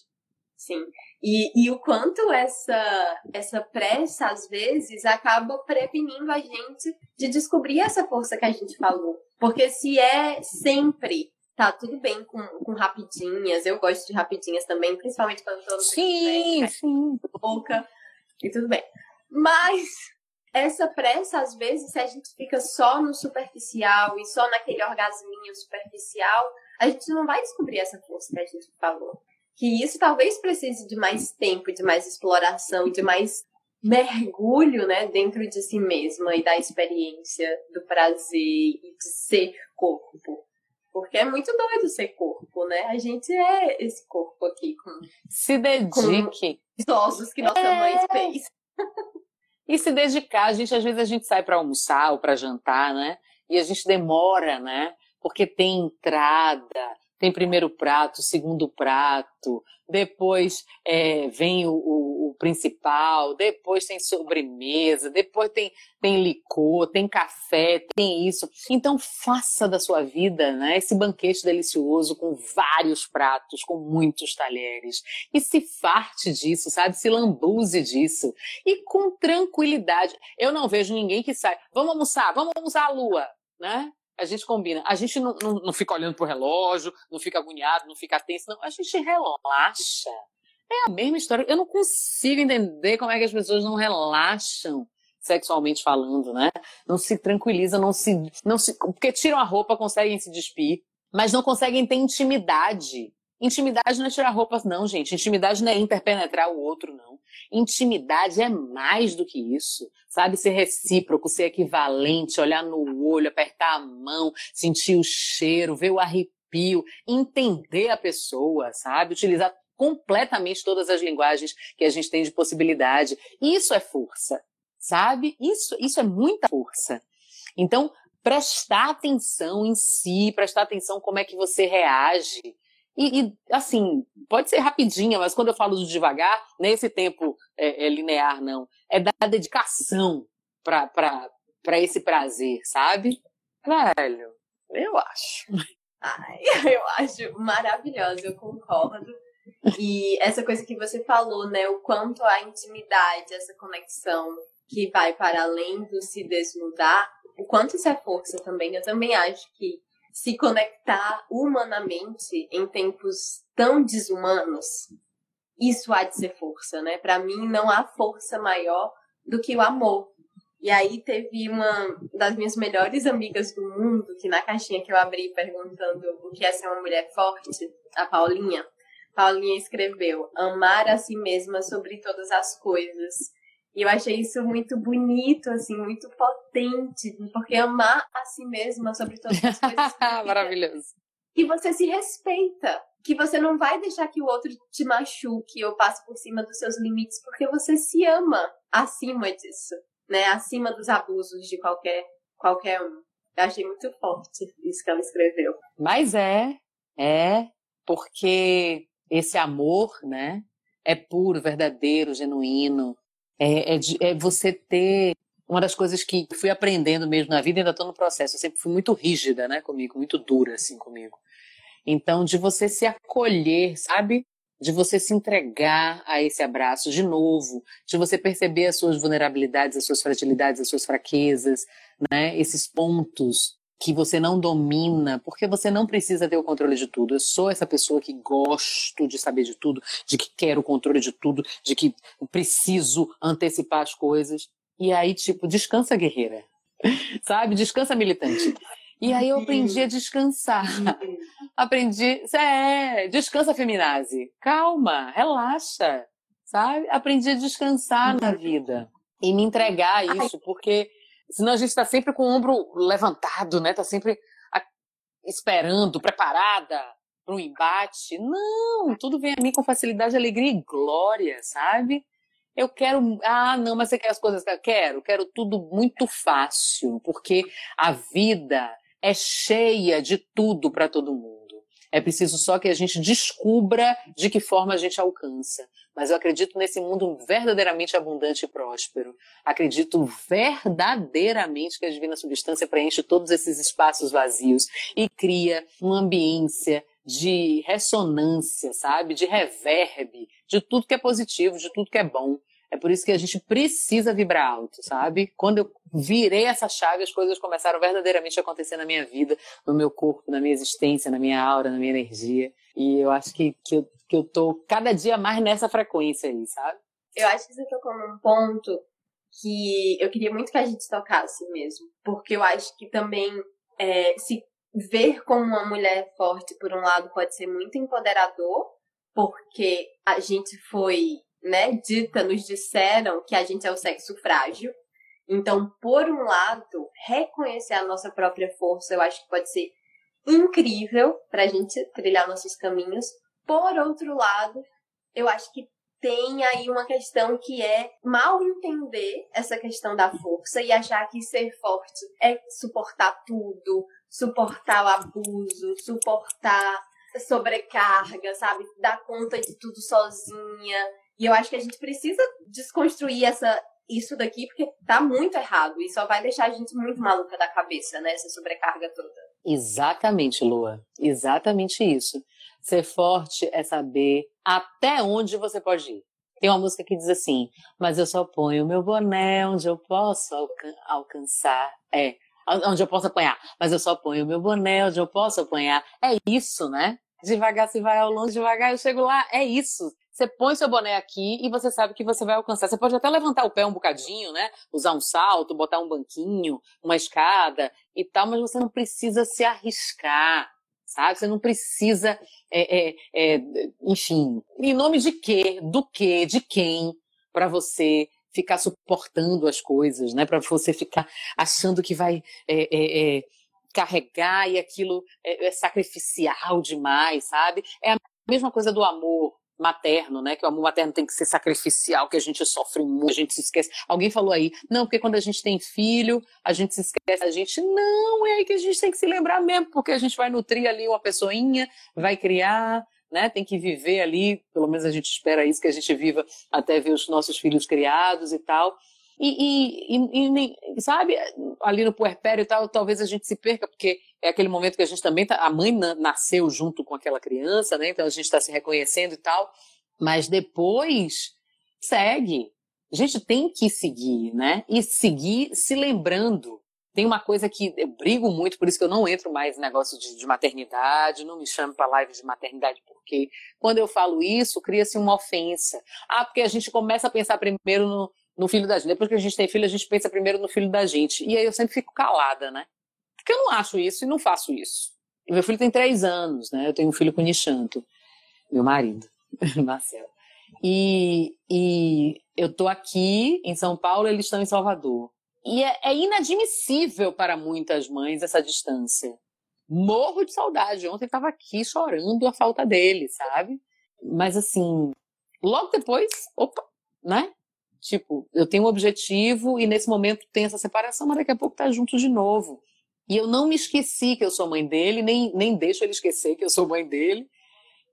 Sim. E, e o quanto essa, essa pressa, às vezes, acaba prevenindo a gente de descobrir essa força que a gente falou. Porque se é sempre tá tudo bem com, com rapidinhas. Eu gosto de rapidinhas também, principalmente quando tô no Sim, sim. Boca. E tudo bem. Mas essa pressa, às vezes, se a gente fica só no superficial e só naquele orgasminho superficial, a gente não vai descobrir essa força que a gente falou. Que isso talvez precise de mais tempo, de mais exploração, de mais mergulho, né, dentro de si mesma e da experiência do prazer e de ser corpo. Porque é muito doido ser corpo, né? A gente é esse corpo aqui com. Se dedique. Com ossos que nossa é... mãe fez. E se dedicar, a gente às vezes a gente sai para almoçar ou para jantar, né? E a gente demora, né? Porque tem entrada, tem primeiro prato, segundo prato, depois é, vem o, o, o, principal, depois tem sobremesa, depois tem, tem licor, tem café, tem isso. Então faça da sua vida né, esse banquete delicioso com vários pratos, com muitos talheres. E se farte disso, sabe? Se lambuze disso. E com tranquilidade. Eu não vejo ninguém que sai, vamos almoçar, vamos almoçar a lua, né? a gente combina. A gente não, não, não fica olhando pro relógio, não fica agoniado, não fica tenso, não. A gente relaxa. É a mesma história. Eu não consigo entender como é que as pessoas não relaxam sexualmente falando, né? Não se tranquilizam, não se, não se, porque tiram a roupa, conseguem se despir, mas não conseguem ter intimidade. Intimidade não é tirar roupas, não, gente. Intimidade não é interpenetrar o outro, não. Intimidade é mais do que isso, sabe? Ser recíproco, ser equivalente, olhar no olho, apertar a mão, sentir o cheiro, ver o arrepio, entender a pessoa, sabe? Utilizar completamente todas as linguagens que a gente tem de possibilidade. Isso é força, sabe? Isso, isso é muita força. Então, prestar atenção em si, prestar atenção como é que você reage e, e, assim, pode ser rapidinha, mas quando eu falo de devagar, nesse tempo é, é linear, não. É dar dedicação para esse prazer, sabe? Velho, eu acho. Ai, eu acho maravilhosa, eu concordo. E essa coisa que você falou, né? O quanto a intimidade, essa conexão que vai para além do se desnudar, o quanto isso é força também. Eu também acho que se conectar humanamente em tempos tão desumanos, isso há de ser força, né? Para mim não há força maior do que o amor. E aí teve uma das minhas melhores amigas do mundo, que na caixinha que eu abri perguntando o que é ser uma mulher forte, a Paulinha, Paulinha escreveu: amar a si mesma sobre todas as coisas e eu achei isso muito bonito, assim, muito potente, porque amar a si mesma sobre todas as coisas. Maravilhoso. E você se respeita. Que você não vai deixar que o outro te machuque ou passe por cima dos seus limites, porque você se ama acima disso, né? Acima dos abusos de qualquer, qualquer um. Eu achei muito forte isso que ela escreveu. Mas é, é, porque esse amor, né? É puro, verdadeiro, genuíno, é, é, é, você ter uma das coisas que fui aprendendo mesmo na vida, ainda estou no processo. Eu sempre fui muito rígida, né, comigo, muito dura assim comigo. Então, de você se acolher, sabe? De você se entregar a esse abraço de novo, de você perceber as suas vulnerabilidades, as suas fragilidades, as suas fraquezas, né? Esses pontos que você não domina, porque você não precisa ter o controle de tudo. Eu sou essa pessoa que gosto de saber de tudo, de que quero o controle de tudo, de que preciso antecipar as coisas. E aí, tipo, descansa, guerreira. Sabe? Descansa, militante. E aí eu aprendi a descansar. aprendi. É, descansa, feminazi. Calma, relaxa. Sabe? Aprendi a descansar na vida. E me entregar a isso, porque Senão a gente está sempre com o ombro levantado, né? Tá sempre esperando, preparada para um embate. Não, tudo vem a mim com facilidade, alegria e glória, sabe? Eu quero. Ah, não, mas você quer as coisas que eu quero? Quero tudo muito fácil, porque a vida é cheia de tudo para todo mundo. É preciso só que a gente descubra de que forma a gente alcança. Mas eu acredito nesse mundo verdadeiramente abundante e próspero. Acredito verdadeiramente que a divina substância preenche todos esses espaços vazios e cria uma ambiência de ressonância, sabe? De reverb, de tudo que é positivo, de tudo que é bom. É por isso que a gente precisa vibrar alto, sabe? Quando eu virei essa chave, as coisas começaram verdadeiramente a acontecer na minha vida, no meu corpo, na minha existência, na minha aura, na minha energia. E eu acho que, que, eu, que eu tô cada dia mais nessa frequência aí, sabe? Eu acho que você tocou num ponto que eu queria muito que a gente tocasse mesmo. Porque eu acho que também é, se ver como uma mulher forte, por um lado, pode ser muito empoderador, porque a gente foi, né, dita, nos disseram que a gente é o sexo frágil. Então, por um lado, reconhecer a nossa própria força, eu acho que pode ser incrível para a gente trilhar nossos caminhos. Por outro lado, eu acho que tem aí uma questão que é mal entender essa questão da força e achar que ser forte é suportar tudo, suportar o abuso, suportar sobrecarga, sabe? Dar conta de tudo sozinha. E eu acho que a gente precisa desconstruir essa isso daqui porque tá muito errado e só vai deixar a gente muito maluca da cabeça, né? Essa sobrecarga toda. Exatamente, Lua. Exatamente isso. Ser forte é saber até onde você pode ir. Tem uma música que diz assim: Mas eu só ponho meu boné onde eu posso alcan alcançar. É, onde eu posso apanhar. Mas eu só ponho meu boné onde eu posso apanhar. É isso, né? Devagar se vai ao longe, devagar eu chego lá. É isso. Você põe seu boné aqui e você sabe que você vai alcançar. Você pode até levantar o pé um bocadinho, né? Usar um salto, botar um banquinho, uma escada e tal, mas você não precisa se arriscar, sabe? Você não precisa, é, é, é, enfim, em nome de quê? Do quê? De quem? Para você ficar suportando as coisas, né? Para você ficar achando que vai é, é, é, carregar e aquilo é, é, sacrificial demais, sabe? É a mesma coisa do amor materno, né? Que o amor materno tem que ser sacrificial, que a gente sofre muito, a gente se esquece. Alguém falou aí, não, porque quando a gente tem filho, a gente se esquece a gente. Não, é aí que a gente tem que se lembrar mesmo, porque a gente vai nutrir ali uma pessoinha, vai criar, né? Tem que viver ali, pelo menos a gente espera isso, que a gente viva até ver os nossos filhos criados e tal. E, e, e, sabe, ali no puerpério e tal, talvez a gente se perca, porque é aquele momento que a gente também tá, a mãe nasceu junto com aquela criança, né? Então a gente está se reconhecendo e tal. Mas depois segue. A gente tem que seguir, né? E seguir se lembrando tem uma coisa que eu brigo muito, por isso que eu não entro mais em negócio de, de maternidade, não me chamo para live de maternidade, porque quando eu falo isso, cria-se uma ofensa. Ah, porque a gente começa a pensar primeiro no, no filho da gente. Depois que a gente tem filho, a gente pensa primeiro no filho da gente. E aí eu sempre fico calada, né? Porque eu não acho isso e não faço isso. E meu filho tem três anos, né? Eu tenho um filho com Nishanto, meu marido, Marcelo. E, e eu tô aqui em São Paulo, eles estão em Salvador. E é, é inadmissível para muitas mães essa distância. Morro de saudade. Ontem estava aqui chorando a falta dele, sabe? Mas assim, logo depois, opa, né? Tipo, eu tenho um objetivo e nesse momento tem essa separação, mas daqui a pouco tá junto de novo. E eu não me esqueci que eu sou mãe dele, nem, nem deixo ele esquecer que eu sou mãe dele.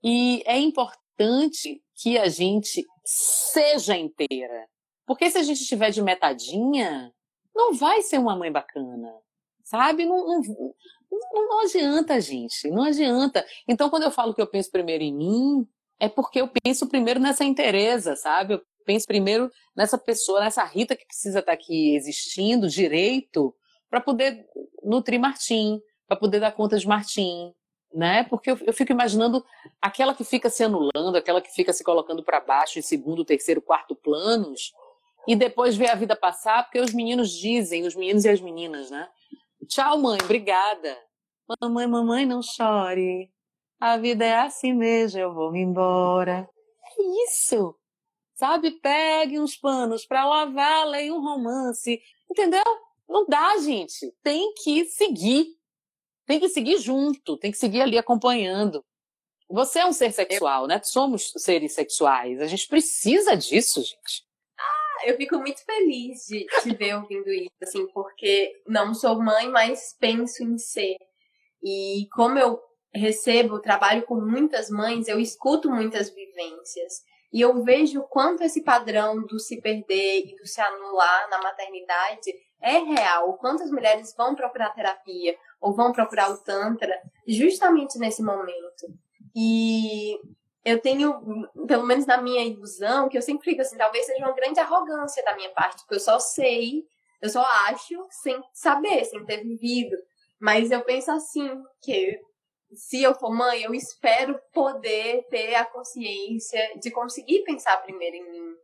E é importante que a gente seja inteira. Porque se a gente estiver de metadinha, não vai ser uma mãe bacana, sabe? Não, não, não, adianta, gente, não adianta. Então, quando eu falo que eu penso primeiro em mim, é porque eu penso primeiro nessa interesa, sabe? Eu penso primeiro nessa pessoa, nessa Rita que precisa estar aqui existindo direito para poder nutrir Martim, para poder dar conta de Martim, né? Porque eu, eu, fico imaginando aquela que fica se anulando, aquela que fica se colocando para baixo em segundo, terceiro, quarto planos, e depois ver a vida passar, porque os meninos dizem, os meninos e as meninas, né? Tchau, mãe, obrigada. Mamãe, mamãe, não chore. A vida é assim mesmo, eu vou embora. É isso. Sabe? Pegue uns panos para lavar, leia um romance. Entendeu? Não dá, gente. Tem que seguir. Tem que seguir junto, tem que seguir ali acompanhando. Você é um ser sexual, né? Somos seres sexuais. A gente precisa disso, gente. eu fico muito feliz de te ver ouvindo isso, assim, porque não sou mãe, mas penso em ser. E como eu recebo, trabalho com muitas mães, eu escuto muitas vivências. E eu vejo o quanto esse padrão do se perder e do se anular na maternidade é real. O quanto as mulheres vão procurar terapia ou vão procurar o Tantra justamente nesse momento. E eu tenho, pelo menos na minha ilusão, que eu sempre fico assim, talvez seja uma grande arrogância da minha parte, porque eu só sei, eu só acho sem saber, sem ter vivido. Mas eu penso assim, que se eu for mãe, eu espero poder ter a consciência de conseguir pensar primeiro em mim.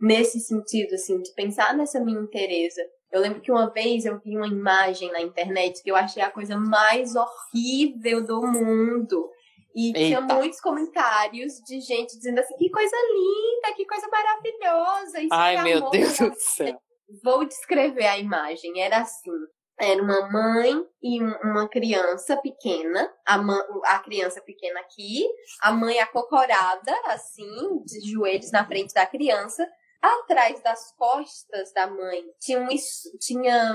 Nesse sentido, assim, de pensar nessa minha interesa. Eu lembro que uma vez eu vi uma imagem na internet que eu achei a coisa mais horrível do mundo. E Eita. tinha muitos comentários de gente dizendo assim: que coisa linda, que coisa maravilhosa. Isso Ai, meu Deus do céu. Vou descrever a imagem. Era assim: era uma mãe e uma criança pequena, a, a criança pequena aqui, a mãe acocorada, assim, de joelhos na frente da criança. Atrás das costas da mãe tinha, um, tinha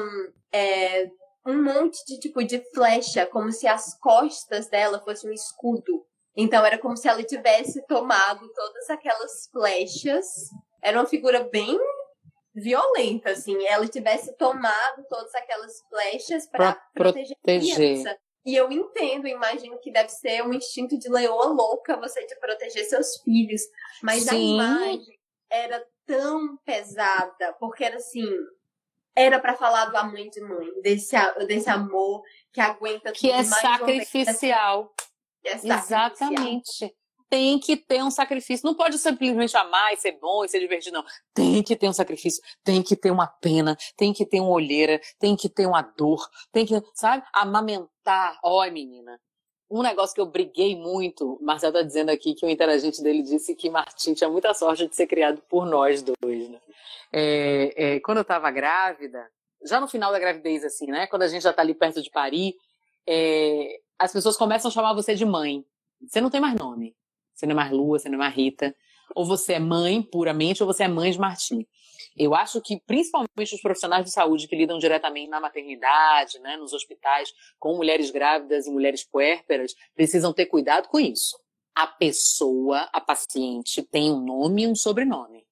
é, um monte de tipo de flecha, como se as costas dela fossem um escudo. Então era como se ela tivesse tomado todas aquelas flechas. Era uma figura bem violenta, assim. Ela tivesse tomado todas aquelas flechas para proteger, proteger a criança. E eu entendo, imagino que deve ser um instinto de leoa louca você de proteger seus filhos. Mas Sim. a imagem era tão pesada, porque era assim, era para falar do amor de mãe, desse, desse amor que aguenta que é sacrificial. Que é sacrificial. Exatamente. Tem que ter um sacrifício. Não pode simplesmente amar e ser bom e ser divertido, não. Tem que ter um sacrifício, tem que ter uma pena, tem que ter uma olheira, tem que ter uma dor, tem que, sabe? Amamentar. Oi, menina. Um negócio que eu briguei muito, Marcelo tá dizendo aqui que o interagente dele disse que Martim tinha muita sorte de ser criado por nós dois, né? É, é, quando eu estava grávida, já no final da gravidez, assim, né? Quando a gente já está ali perto de parir, é, as pessoas começam a chamar você de mãe. Você não tem mais nome. Você não é mais Lua, você não é mais Rita. Ou você é mãe puramente, ou você é mãe de Martim. Eu acho que, principalmente os profissionais de saúde que lidam diretamente na maternidade, né, nos hospitais, com mulheres grávidas e mulheres puérperas, precisam ter cuidado com isso. A pessoa, a paciente, tem um nome e um sobrenome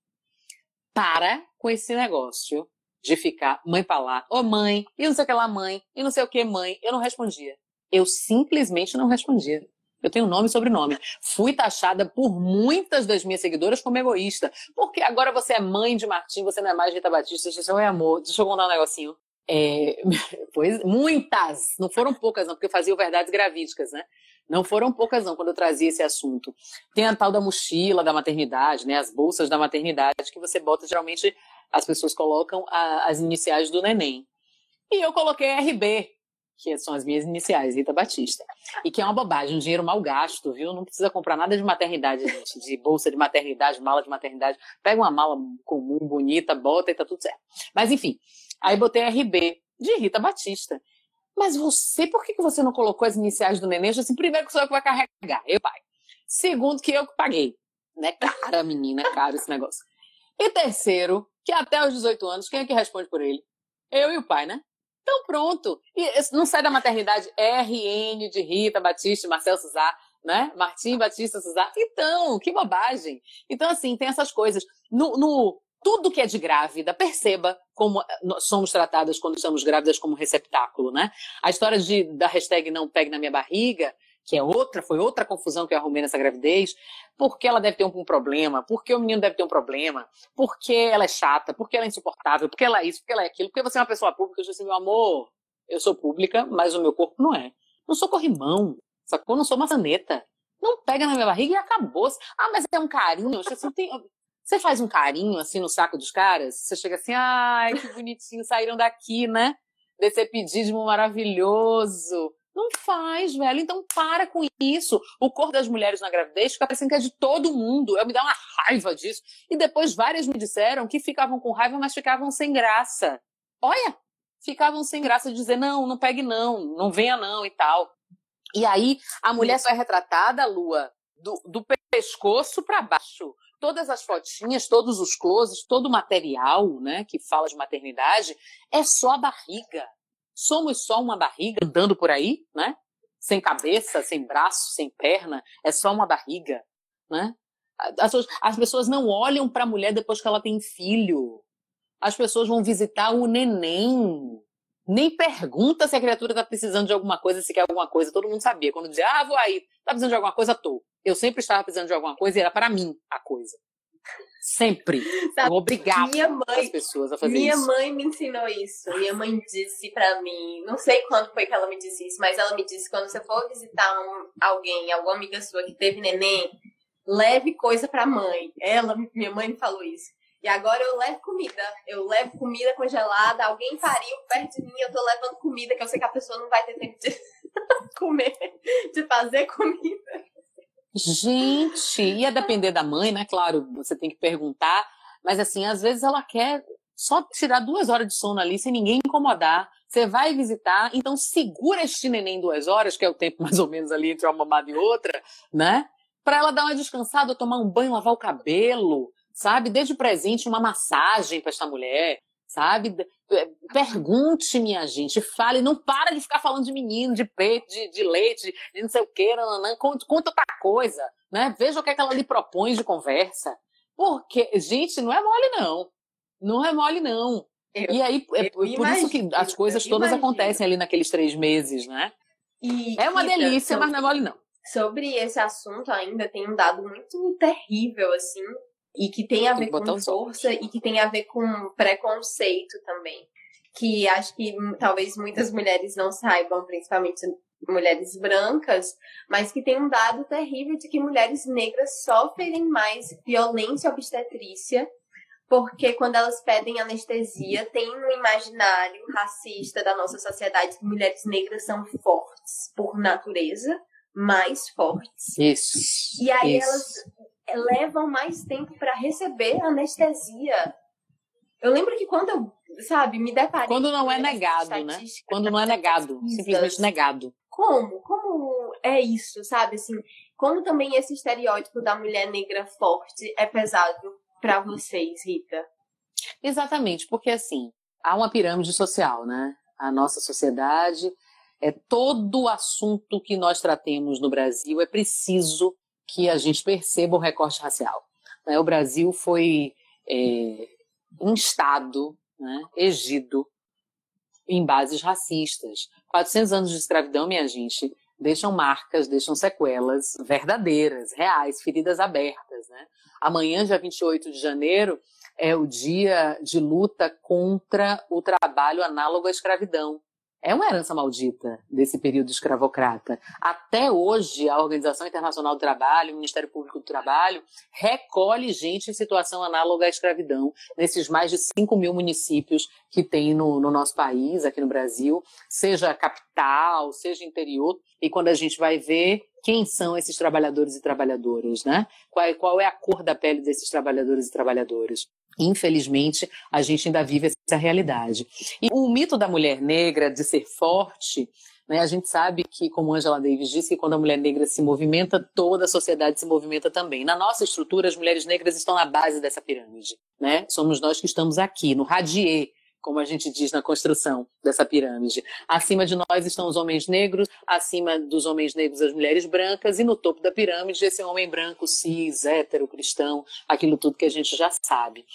para com esse negócio de ficar mãe para lá, ô oh, mãe, e não sei o que lá, mãe, e não sei o que, mãe. Eu não respondia. Eu simplesmente não respondia. Eu tenho nome e sobrenome. Fui taxada por muitas das minhas seguidoras como egoísta. Porque agora você é mãe de Martim, você não é mais Rita Batista, você é amor. Deixa eu contar um negocinho. É, pois, muitas, não foram poucas não, porque eu fazia verdades gravídicas, né? Não foram poucas, não, quando eu trazia esse assunto. Tem a tal da mochila da maternidade, né? As bolsas da maternidade, que você bota, geralmente, as pessoas colocam a, as iniciais do neném. E eu coloquei RB, que são as minhas iniciais, Rita Batista. E que é uma bobagem, um dinheiro mal gasto, viu? Não precisa comprar nada de maternidade, gente, de bolsa de maternidade, mala de maternidade. Pega uma mala comum, bonita, bota e tá tudo certo. Mas enfim, aí botei RB, de Rita Batista. Mas você, por que você não colocou as iniciais do neném? Eu assim, primeiro que sou eu que vai carregar, eu pai. Segundo que eu que paguei. Né? Cara, menina, caro esse negócio. E terceiro, que até os 18 anos, quem é que responde por ele? Eu e o pai, né? Então pronto. E não sai da maternidade RN de Rita Batista, Marcelo Suzá, né? Martim Batista Suzá. Então, que bobagem. Então, assim, tem essas coisas. No, no, tudo que é de grávida, perceba como eh, somos tratadas quando estamos grávidas como receptáculo, né? A história de, da hashtag não pegue na minha barriga, que é outra, foi outra confusão que eu arrumei nessa gravidez, porque ela deve ter um, problema, porque o menino deve ter um problema, porque ela é chata, porque ela é insuportável, porque ela é isso, porque ela é aquilo, porque você é uma pessoa pública, eu disse assim, meu amor, eu sou pública, mas o meu corpo não é. Não sou corrimão, sacou? Não sou maçaneta. Não pega na minha barriga e acabou. Ah, mas é um carinho. Assim, tem, você faz um carinho assim no saco dos caras, você chega assim, ai, que bonitinho, saíram daqui, né? Desse epidismo maravilhoso. Não faz, velho. Então para com isso. O corpo das mulheres na gravidez fica parecendo que é de todo mundo. Eu me dá uma raiva disso. E depois várias me disseram que ficavam com raiva, mas ficavam sem graça. Olha, ficavam sem graça de dizer não, não pegue não, não venha não e tal. E aí a mulher só é retratada, Lua, do, do pescoço para baixo todas as fotinhas, todos os closes, todo o material, né, que fala de maternidade, é só a barriga. Somos só uma barriga andando por aí, né? Sem cabeça, sem braço, sem perna, é só uma barriga, né? As, as pessoas não olham para a mulher depois que ela tem filho. As pessoas vão visitar o neném. Nem pergunta se a criatura está precisando de alguma coisa, se quer alguma coisa. Todo mundo sabia. Quando dizia, ah, vou aí, tá precisando de alguma coisa, tô. Eu sempre estava precisando de alguma coisa e era para mim a coisa. Sempre. Sabe, eu obrigava minha mãe, as pessoas a fazer minha isso. Minha mãe me ensinou isso. Minha mãe disse para mim, não sei quando foi que ela me disse isso, mas ela me disse quando você for visitar um, alguém, alguma amiga sua que teve neném, leve coisa pra mãe. Ela, minha mãe me falou isso. E agora eu levo comida. Eu levo comida congelada. Alguém pariu perto de mim, eu tô levando comida, que eu sei que a pessoa não vai ter tempo de comer, de fazer comida. Gente, ia depender da mãe, né? Claro, você tem que perguntar. Mas assim, às vezes ela quer só tirar duas horas de sono ali sem ninguém incomodar. Você vai visitar, então segura este neném duas horas, que é o tempo mais ou menos ali entre uma mamada e outra, né? Para ela dar uma descansada, tomar um banho, lavar o cabelo, sabe? Desde presente uma massagem para esta mulher, sabe? É, pergunte, minha gente, fale, não para de ficar falando de menino, de peito, de, de leite, de não sei o que, nananã, conta, conta outra coisa, né? Veja o que, é que ela lhe propõe de conversa. Porque, gente, não é mole, não. Não é mole, não. Eu, e aí, é por imagino, isso que as coisas todas imagino. acontecem ali naqueles três meses, né? E, é uma delícia, sobre, mas não é mole, não. Sobre esse assunto ainda tem um dado muito terrível, assim, e que tem a ver com força e que tem a ver com preconceito também. Que acho que talvez muitas mulheres não saibam, principalmente mulheres brancas, mas que tem um dado terrível de que mulheres negras sofrem mais violência obstetrícia porque quando elas pedem anestesia, tem um imaginário racista da nossa sociedade que mulheres negras são fortes por natureza, mais fortes. Isso. E aí isso. elas levam mais tempo para receber anestesia. Eu lembro que quando eu, sabe, me deparei. Quando não é negado, né? Quando não é negado, simplesmente negado. Como? Como é isso, sabe? Assim, como também esse estereótipo da mulher negra forte é pesado para vocês, Rita? Exatamente, porque assim, há uma pirâmide social, né? A nossa sociedade é todo assunto que nós tratemos no Brasil é preciso que a gente perceba o recorte racial. Né? O Brasil foi é, instado, né, egido em bases racistas. 400 anos de escravidão, minha gente, deixam marcas, deixam sequelas verdadeiras, reais, feridas abertas. Né? Amanhã, dia 28 de janeiro, é o dia de luta contra o trabalho análogo à escravidão é uma herança maldita desse período escravocrata. Até hoje, a Organização Internacional do Trabalho, o Ministério Público do Trabalho, recolhe gente em situação análoga à escravidão nesses mais de 5 mil municípios que tem no, no nosso país, aqui no Brasil, seja capital, seja interior. E quando a gente vai ver quem são esses trabalhadores e trabalhadoras, né? Qual, qual é a cor da pele desses trabalhadores e trabalhadoras? Infelizmente, a gente ainda vive essa realidade. E o mito da mulher negra de ser forte, né, a gente sabe que, como Angela Davis disse, que quando a mulher negra se movimenta, toda a sociedade se movimenta também. Na nossa estrutura, as mulheres negras estão na base dessa pirâmide. Né? Somos nós que estamos aqui, no radier como a gente diz na construção dessa pirâmide. Acima de nós estão os homens negros, acima dos homens negros as mulheres brancas, e no topo da pirâmide esse homem branco, cis, hétero, cristão, aquilo tudo que a gente já sabe.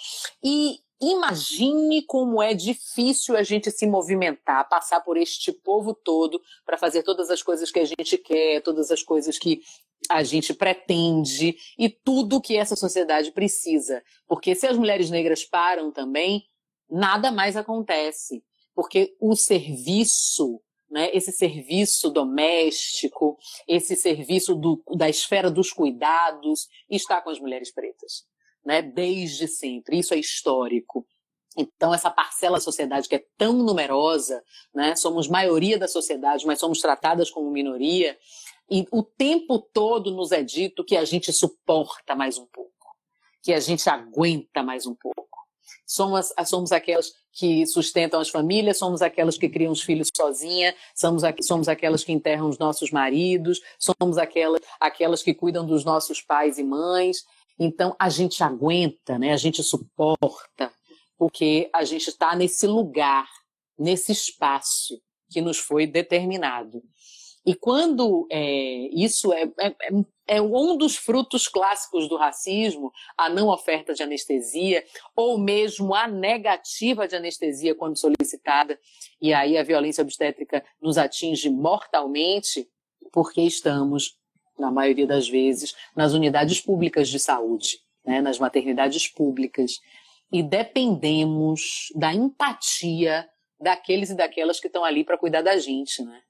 E imagine como é difícil a gente se movimentar, passar por este povo todo para fazer todas as coisas que a gente quer, todas as coisas que a gente pretende e tudo que essa sociedade precisa. Porque se as mulheres negras param também, nada mais acontece, porque o serviço, né, esse serviço doméstico, esse serviço do, da esfera dos cuidados, está com as mulheres pretas, né, desde sempre. Isso é histórico. Então, essa parcela da sociedade que é tão numerosa, né, somos maioria da sociedade, mas somos tratadas como minoria, e o tempo todo nos é dito que a gente suporta mais um pouco, que a gente aguenta mais um pouco somos, somos aquelas que sustentam as famílias, somos aquelas que criam os filhos sozinha, somos, somos aquelas que enterram os nossos maridos, somos aquelas, aquelas que cuidam dos nossos pais e mães. Então a gente aguenta, né? a gente suporta, porque a gente está nesse lugar, nesse espaço que nos foi determinado. E quando é, isso é, é, é, um dos frutos clássicos do racismo, a não oferta de anestesia, ou mesmo a negativa de anestesia quando solicitada, e aí a violência obstétrica nos atinge mortalmente, porque estamos, na maioria das vezes, nas unidades públicas de saúde, né, nas maternidades públicas, e dependemos da empatia daqueles e daquelas que estão ali para cuidar da gente, né?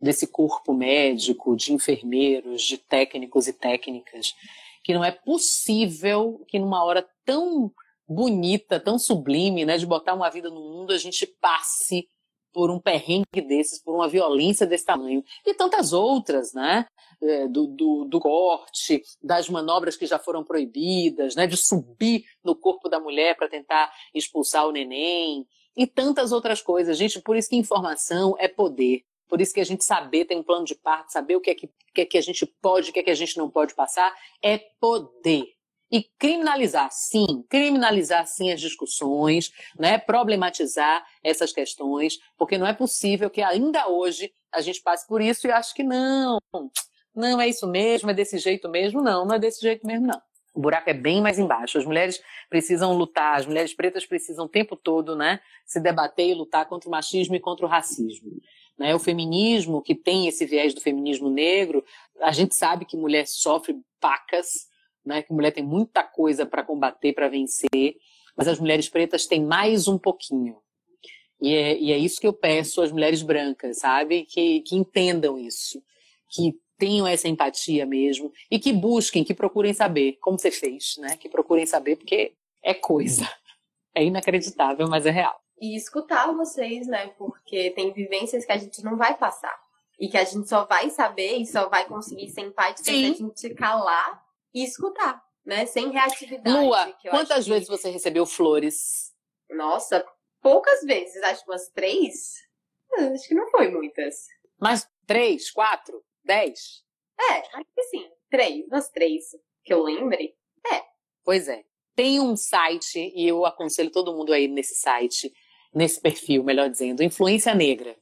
Desse corpo médico, de enfermeiros, de técnicos e técnicas, que não é possível que numa hora tão bonita, tão sublime, né, de botar uma vida no mundo, a gente passe por um perrengue desses, por uma violência desse tamanho. E tantas outras, né? É, do, do, do, corte, das manobras que já foram proibidas, né? De subir no corpo da mulher para tentar expulsar o neném. E tantas outras coisas. Gente, por isso que informação é poder. Por isso que a gente saber, tem um plano de parto, saber o que é que, que, é que a gente pode, o que é que a gente não pode passar, é poder. E criminalizar, sim, criminalizar sim as discussões, né? problematizar essas questões, porque não é possível que ainda hoje a gente passe por isso e ache que não, não é isso mesmo, é desse jeito mesmo. Não, não é desse jeito mesmo, não. O buraco é bem mais embaixo. As mulheres precisam lutar, as mulheres pretas precisam o tempo todo, né, se debater e lutar contra o machismo e contra o racismo. Né? O feminismo, que tem esse viés do feminismo negro, a gente sabe que mulher sofre pacas, né? que mulher tem muita coisa para combater, para vencer, mas as mulheres pretas têm mais um pouquinho. E é, e é isso que eu peço às mulheres brancas, sabe? Que, que entendam isso, que tenham essa empatia mesmo e que busquem, que procurem saber como você fez, né? Que procurem saber porque é coisa. É inacreditável, mas é real e escutar vocês, né? Porque tem vivências que a gente não vai passar. E que a gente só vai saber e só vai conseguir ser empático se a gente calar e escutar, né? Sem reatividade. Lua, quantas vezes que... você recebeu flores? Nossa, poucas vezes. Acho umas três. Ah, acho que não foi muitas. Mas três, quatro, dez? É, acho que sim. Três, umas três que eu lembre. É. Pois é. Tem um site, e eu aconselho todo mundo aí nesse site, nesse perfil, melhor dizendo, Influência Negra,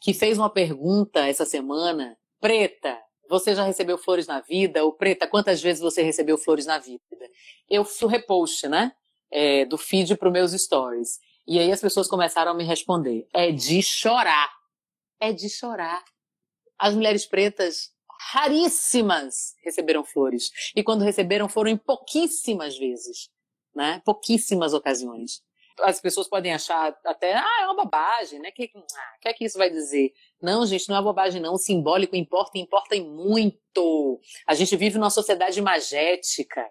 que fez uma pergunta essa semana, Preta, você já recebeu flores na vida? Ou Preta, quantas vezes você recebeu flores na vida? Eu fiz o repost, né? É, do feed para os meus stories. E aí as pessoas começaram a me responder. É de chorar. É de chorar. As mulheres pretas, raríssimas, receberam flores. E quando receberam, foram em pouquíssimas vezes. Né? Pouquíssimas ocasiões as pessoas podem achar até, ah, é uma bobagem, né? O que, ah, que é que isso vai dizer? Não, gente, não é bobagem, não. O simbólico importa, importa muito. A gente vive numa sociedade imagética.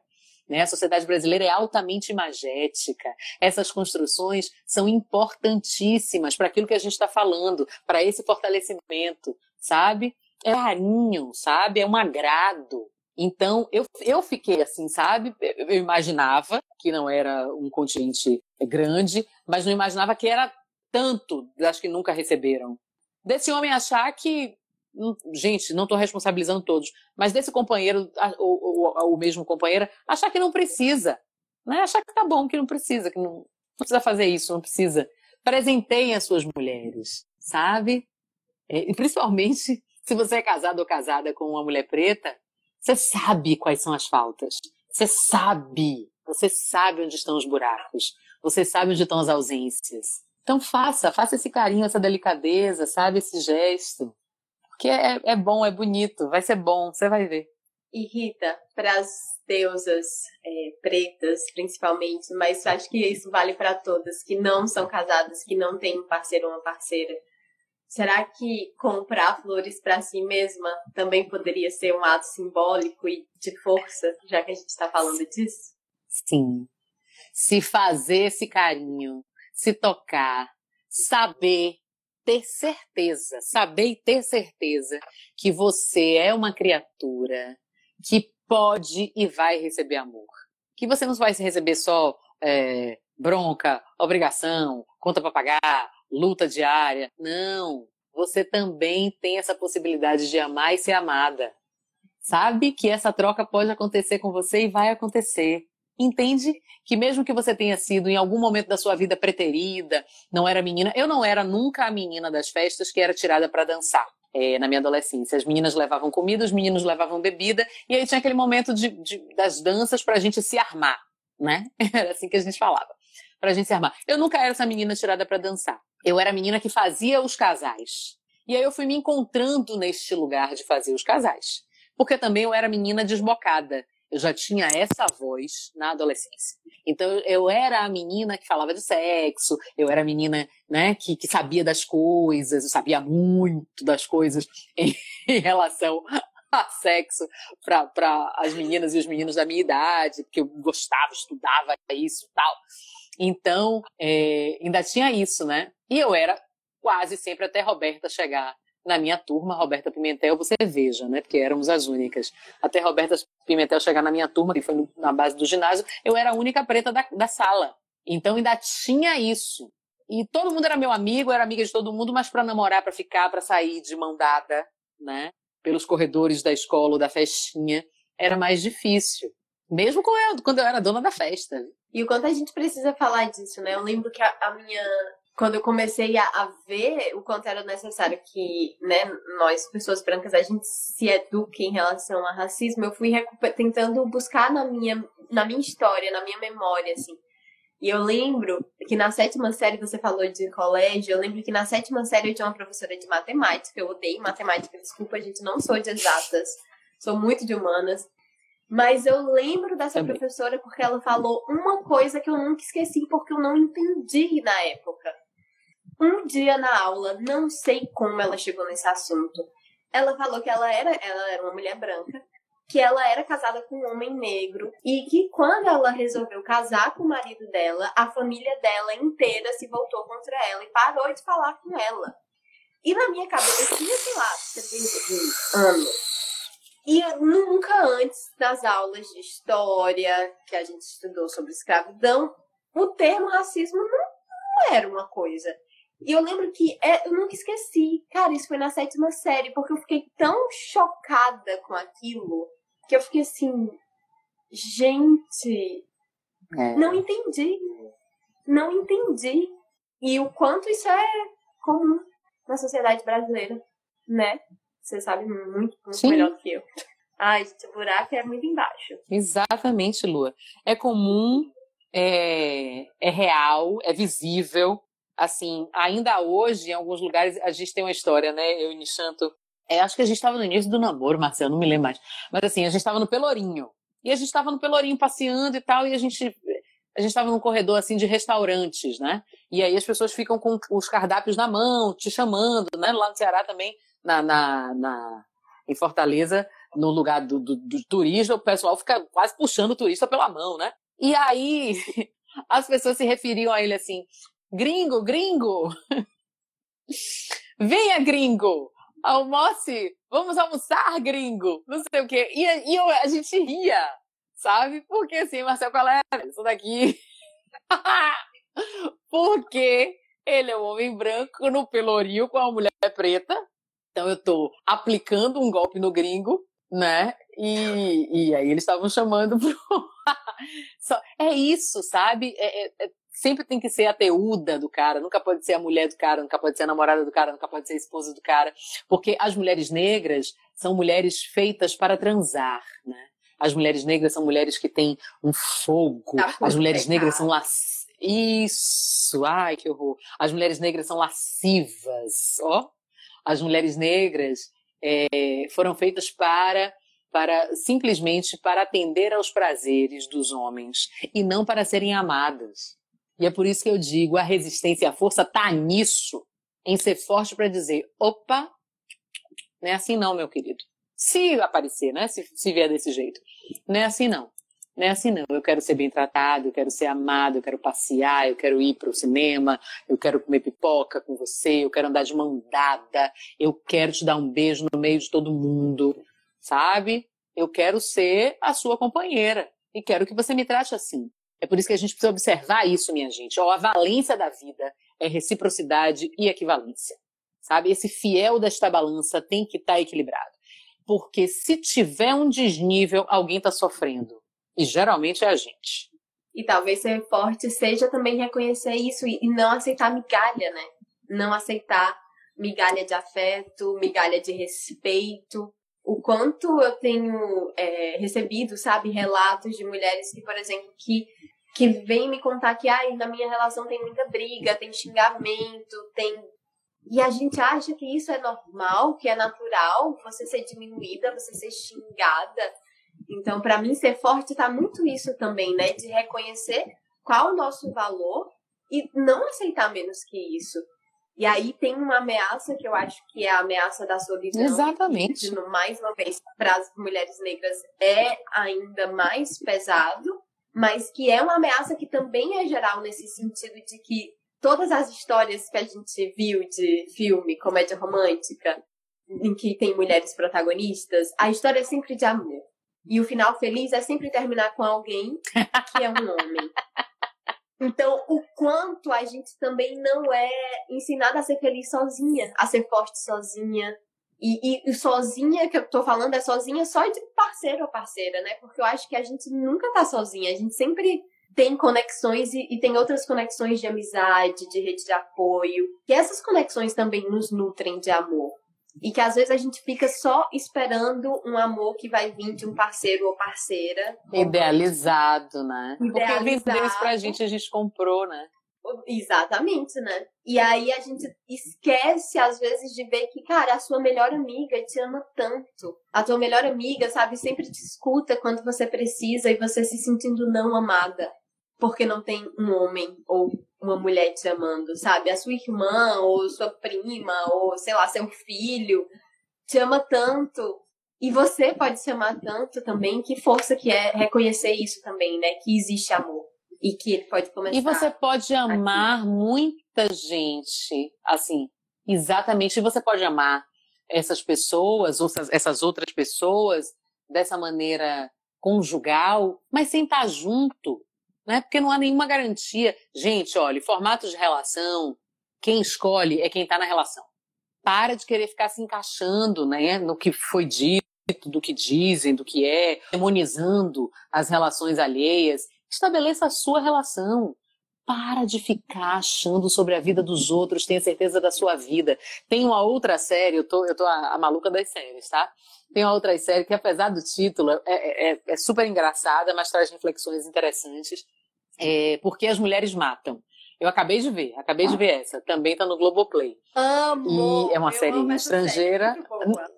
Né? A sociedade brasileira é altamente imagética. Essas construções são importantíssimas para aquilo que a gente está falando, para esse fortalecimento, sabe? É carinho, sabe? É um agrado. Então, eu, eu fiquei assim, sabe? Eu imaginava que não era um continente grande, mas não imaginava que era tanto das que nunca receberam. Desse homem achar que. Hum, gente, não estou responsabilizando todos, mas desse companheiro, ou o mesmo companheiro, achar que não precisa. Né? Achar que tá bom, que não precisa, que não, não precisa fazer isso, não precisa. Presenteiem as suas mulheres, sabe? É, e principalmente se você é casado ou casada com uma mulher preta, você sabe quais são as faltas. Você sabe. Você sabe onde estão os buracos. Você sabe onde estão as ausências. Então faça, faça esse carinho, essa delicadeza, sabe? Esse gesto. Porque é, é bom, é bonito, vai ser bom, você vai ver. E Rita, para as deusas é, pretas, principalmente, mas acho que isso vale para todas que não são casadas, que não têm um parceiro ou uma parceira. Será que comprar flores para si mesma também poderia ser um ato simbólico e de força, já que a gente está falando disso? Sim. Se fazer esse carinho, se tocar, saber, ter certeza, saber e ter certeza que você é uma criatura que pode e vai receber amor. Que você não vai receber só é, bronca, obrigação, conta para pagar, luta diária. Não, você também tem essa possibilidade de amar e ser amada. Sabe que essa troca pode acontecer com você e vai acontecer. Entende que mesmo que você tenha sido em algum momento da sua vida preterida, não era menina, eu não era nunca a menina das festas que era tirada para dançar. É, na minha adolescência. As meninas levavam comida, os meninos levavam bebida, e aí tinha aquele momento de, de das danças para a gente se armar, né? Era assim que a gente falava, para a gente se armar. Eu nunca era essa menina tirada para dançar. Eu era a menina que fazia os casais. E aí eu fui me encontrando neste lugar de fazer os casais. Porque também eu era menina desbocada. Eu já tinha essa voz na adolescência. Então eu era a menina que falava de sexo, eu era a menina né, que, que sabia das coisas, eu sabia muito das coisas em, em relação a sexo para as meninas e os meninos da minha idade, porque eu gostava, estudava isso tal. Então, é, ainda tinha isso, né? E eu era quase sempre até Roberta chegar na minha turma, Roberta Pimentel, você veja, né? Porque éramos as únicas. Até Roberta Pimentel chegar na minha turma, que foi na base do ginásio, eu era a única preta da, da sala. Então ainda tinha isso. E todo mundo era meu amigo, era amiga de todo mundo, mas para namorar, para ficar, para sair de mão dada, né? Pelos corredores da escola ou da festinha, era mais difícil. Mesmo quando eu era dona da festa. E o quanto a gente precisa falar disso, né? Eu lembro que a, a minha quando eu comecei a, a, ver o quanto era necessário que, né, nós, pessoas brancas, a gente se eduque em relação a racismo, eu fui tentando buscar na minha, na minha história, na minha memória, assim. E eu lembro que na sétima série, você falou de colégio, eu lembro que na sétima série eu tinha uma professora de matemática, eu odeio matemática, desculpa, gente, não sou de exatas, sou muito de humanas. Mas eu lembro dessa Também. professora porque ela falou uma coisa que eu nunca esqueci, porque eu não entendi na época um dia na aula, não sei como ela chegou nesse assunto. Ela falou que ela era, ela era uma mulher branca, que ela era casada com um homem negro e que quando ela resolveu casar com o marido dela, a família dela inteira se voltou contra ela e parou de falar com ela. E na minha cabeça, eu tinha, sei lá, 71 anos. E nunca antes, nas aulas de história que a gente estudou sobre escravidão, o termo racismo não era uma coisa. E eu lembro que é, eu nunca esqueci. Cara, isso foi na sétima série, porque eu fiquei tão chocada com aquilo que eu fiquei assim. Gente. É. Não entendi. Não entendi. E o quanto isso é comum na sociedade brasileira, né? Você sabe muito, muito melhor do que eu. Ai, gente, o buraco é muito embaixo. Exatamente, Lua. É comum, é, é real, é visível, assim, ainda hoje, em alguns lugares, a gente tem uma história, né? Eu e Nishanto. É, acho que a gente estava no início do namoro, Marcelo, não me lembro mais. Mas assim, a gente estava no Pelourinho. E a gente estava no Pelourinho passeando e tal, e a gente a gente estava num corredor assim de restaurantes, né? E aí as pessoas ficam com os cardápios na mão, te chamando, né? Lá no Ceará também, na, na, na em Fortaleza, no lugar do, do, do, turista, o pessoal fica quase puxando o turista pela mão, né? E aí as pessoas se referiam a ele assim: Gringo, gringo! Venha, gringo! Almoce! Vamos almoçar, gringo! Não sei o quê. E, e eu, a gente ria, sabe? Porque assim, Marcel, qual é isso daqui? Porque ele é um homem branco no pelourinho com uma mulher preta. Então eu tô aplicando um golpe no gringo, né? E, e aí eles estavam chamando pro. É isso, sabe? É, é, é sempre tem que ser a teuda do cara, nunca pode ser a mulher do cara, nunca pode ser a namorada do cara, nunca pode ser a esposa do cara, porque as mulheres negras são mulheres feitas para transar, né? As mulheres negras são mulheres que têm um fogo, tá as mulheres negras são lascivas. Isso, ai que horror. As mulheres negras são lascivas, ó. As mulheres negras é, foram feitas para para simplesmente para atender aos prazeres dos homens e não para serem amadas. E é por isso que eu digo, a resistência e a força tá nisso, em ser forte para dizer, opa, não é assim não, meu querido. Se aparecer, né? Se, se vier desse jeito. Não é assim não. Não é assim não. Eu quero ser bem tratado, eu quero ser amado, eu quero passear, eu quero ir para o cinema, eu quero comer pipoca com você, eu quero andar de mão dada, eu quero te dar um beijo no meio de todo mundo, sabe? Eu quero ser a sua companheira e quero que você me trate assim. É por isso que a gente precisa observar isso, minha gente. Ó, a valência da vida é reciprocidade e equivalência. Sabe? Esse fiel desta balança tem que estar tá equilibrado. Porque se tiver um desnível, alguém está sofrendo. E geralmente é a gente. E talvez ser forte seja também reconhecer isso e não aceitar migalha, né? Não aceitar migalha de afeto, migalha de respeito. O quanto eu tenho é, recebido, sabe, relatos de mulheres que, por exemplo, que que vêm me contar que ai, na minha relação tem muita briga, tem xingamento, tem e a gente acha que isso é normal, que é natural, você ser diminuída, você ser xingada. Então, para mim, ser forte tá muito isso também, né? De reconhecer qual o nosso valor e não aceitar menos que isso. E aí tem uma ameaça que eu acho que é a ameaça da solidão. Exatamente. Que, mais uma vez, para as mulheres negras é ainda mais pesado, mas que é uma ameaça que também é geral nesse sentido de que todas as histórias que a gente viu de filme, comédia romântica, em que tem mulheres protagonistas, a história é sempre de amor. E o final feliz é sempre terminar com alguém que é um homem. Então, o quanto a gente também não é ensinada a ser feliz sozinha, a ser forte sozinha. E, e, sozinha, que eu tô falando, é sozinha só de parceiro ou parceira, né? Porque eu acho que a gente nunca tá sozinha. A gente sempre tem conexões e, e tem outras conexões de amizade, de rede de apoio. E essas conexões também nos nutrem de amor. E que às vezes a gente fica só esperando um amor que vai vir de um parceiro ou parceira. Idealizado, né? Idealizado. Porque vendeu isso pra gente, a gente comprou, né? Exatamente, né? E aí a gente esquece, às vezes, de ver que, cara, a sua melhor amiga te ama tanto. A tua melhor amiga, sabe, sempre te escuta quando você precisa e você se sentindo não amada. Porque não tem um homem ou uma mulher te amando, sabe? A sua irmã, ou sua prima, ou sei lá, seu filho, te ama tanto. E você pode se amar tanto também. Que força que é reconhecer isso também, né? Que existe amor. E que ele pode começar. E você pode amar aqui. muita gente, assim, exatamente. E você pode amar essas pessoas, ou essas outras pessoas, dessa maneira conjugal, mas sem estar junto né? Porque não há nenhuma garantia. Gente, olha, formato de relação, quem escolhe é quem está na relação. Para de querer ficar se encaixando, né, no que foi dito, do que dizem, do que é, demonizando as relações alheias. Estabeleça a sua relação. Para de ficar achando sobre a vida dos outros, tenha certeza da sua vida. Tem uma outra série, eu tô, eu tô a, a maluca das séries, tá? Tem uma outra série que, apesar do título, é, é, é, é super engraçada, mas traz reflexões interessantes. É, porque as mulheres matam. Eu acabei de ver, acabei de ver essa. Também tá no Globoplay. Amo! E é uma série estrangeira. Série,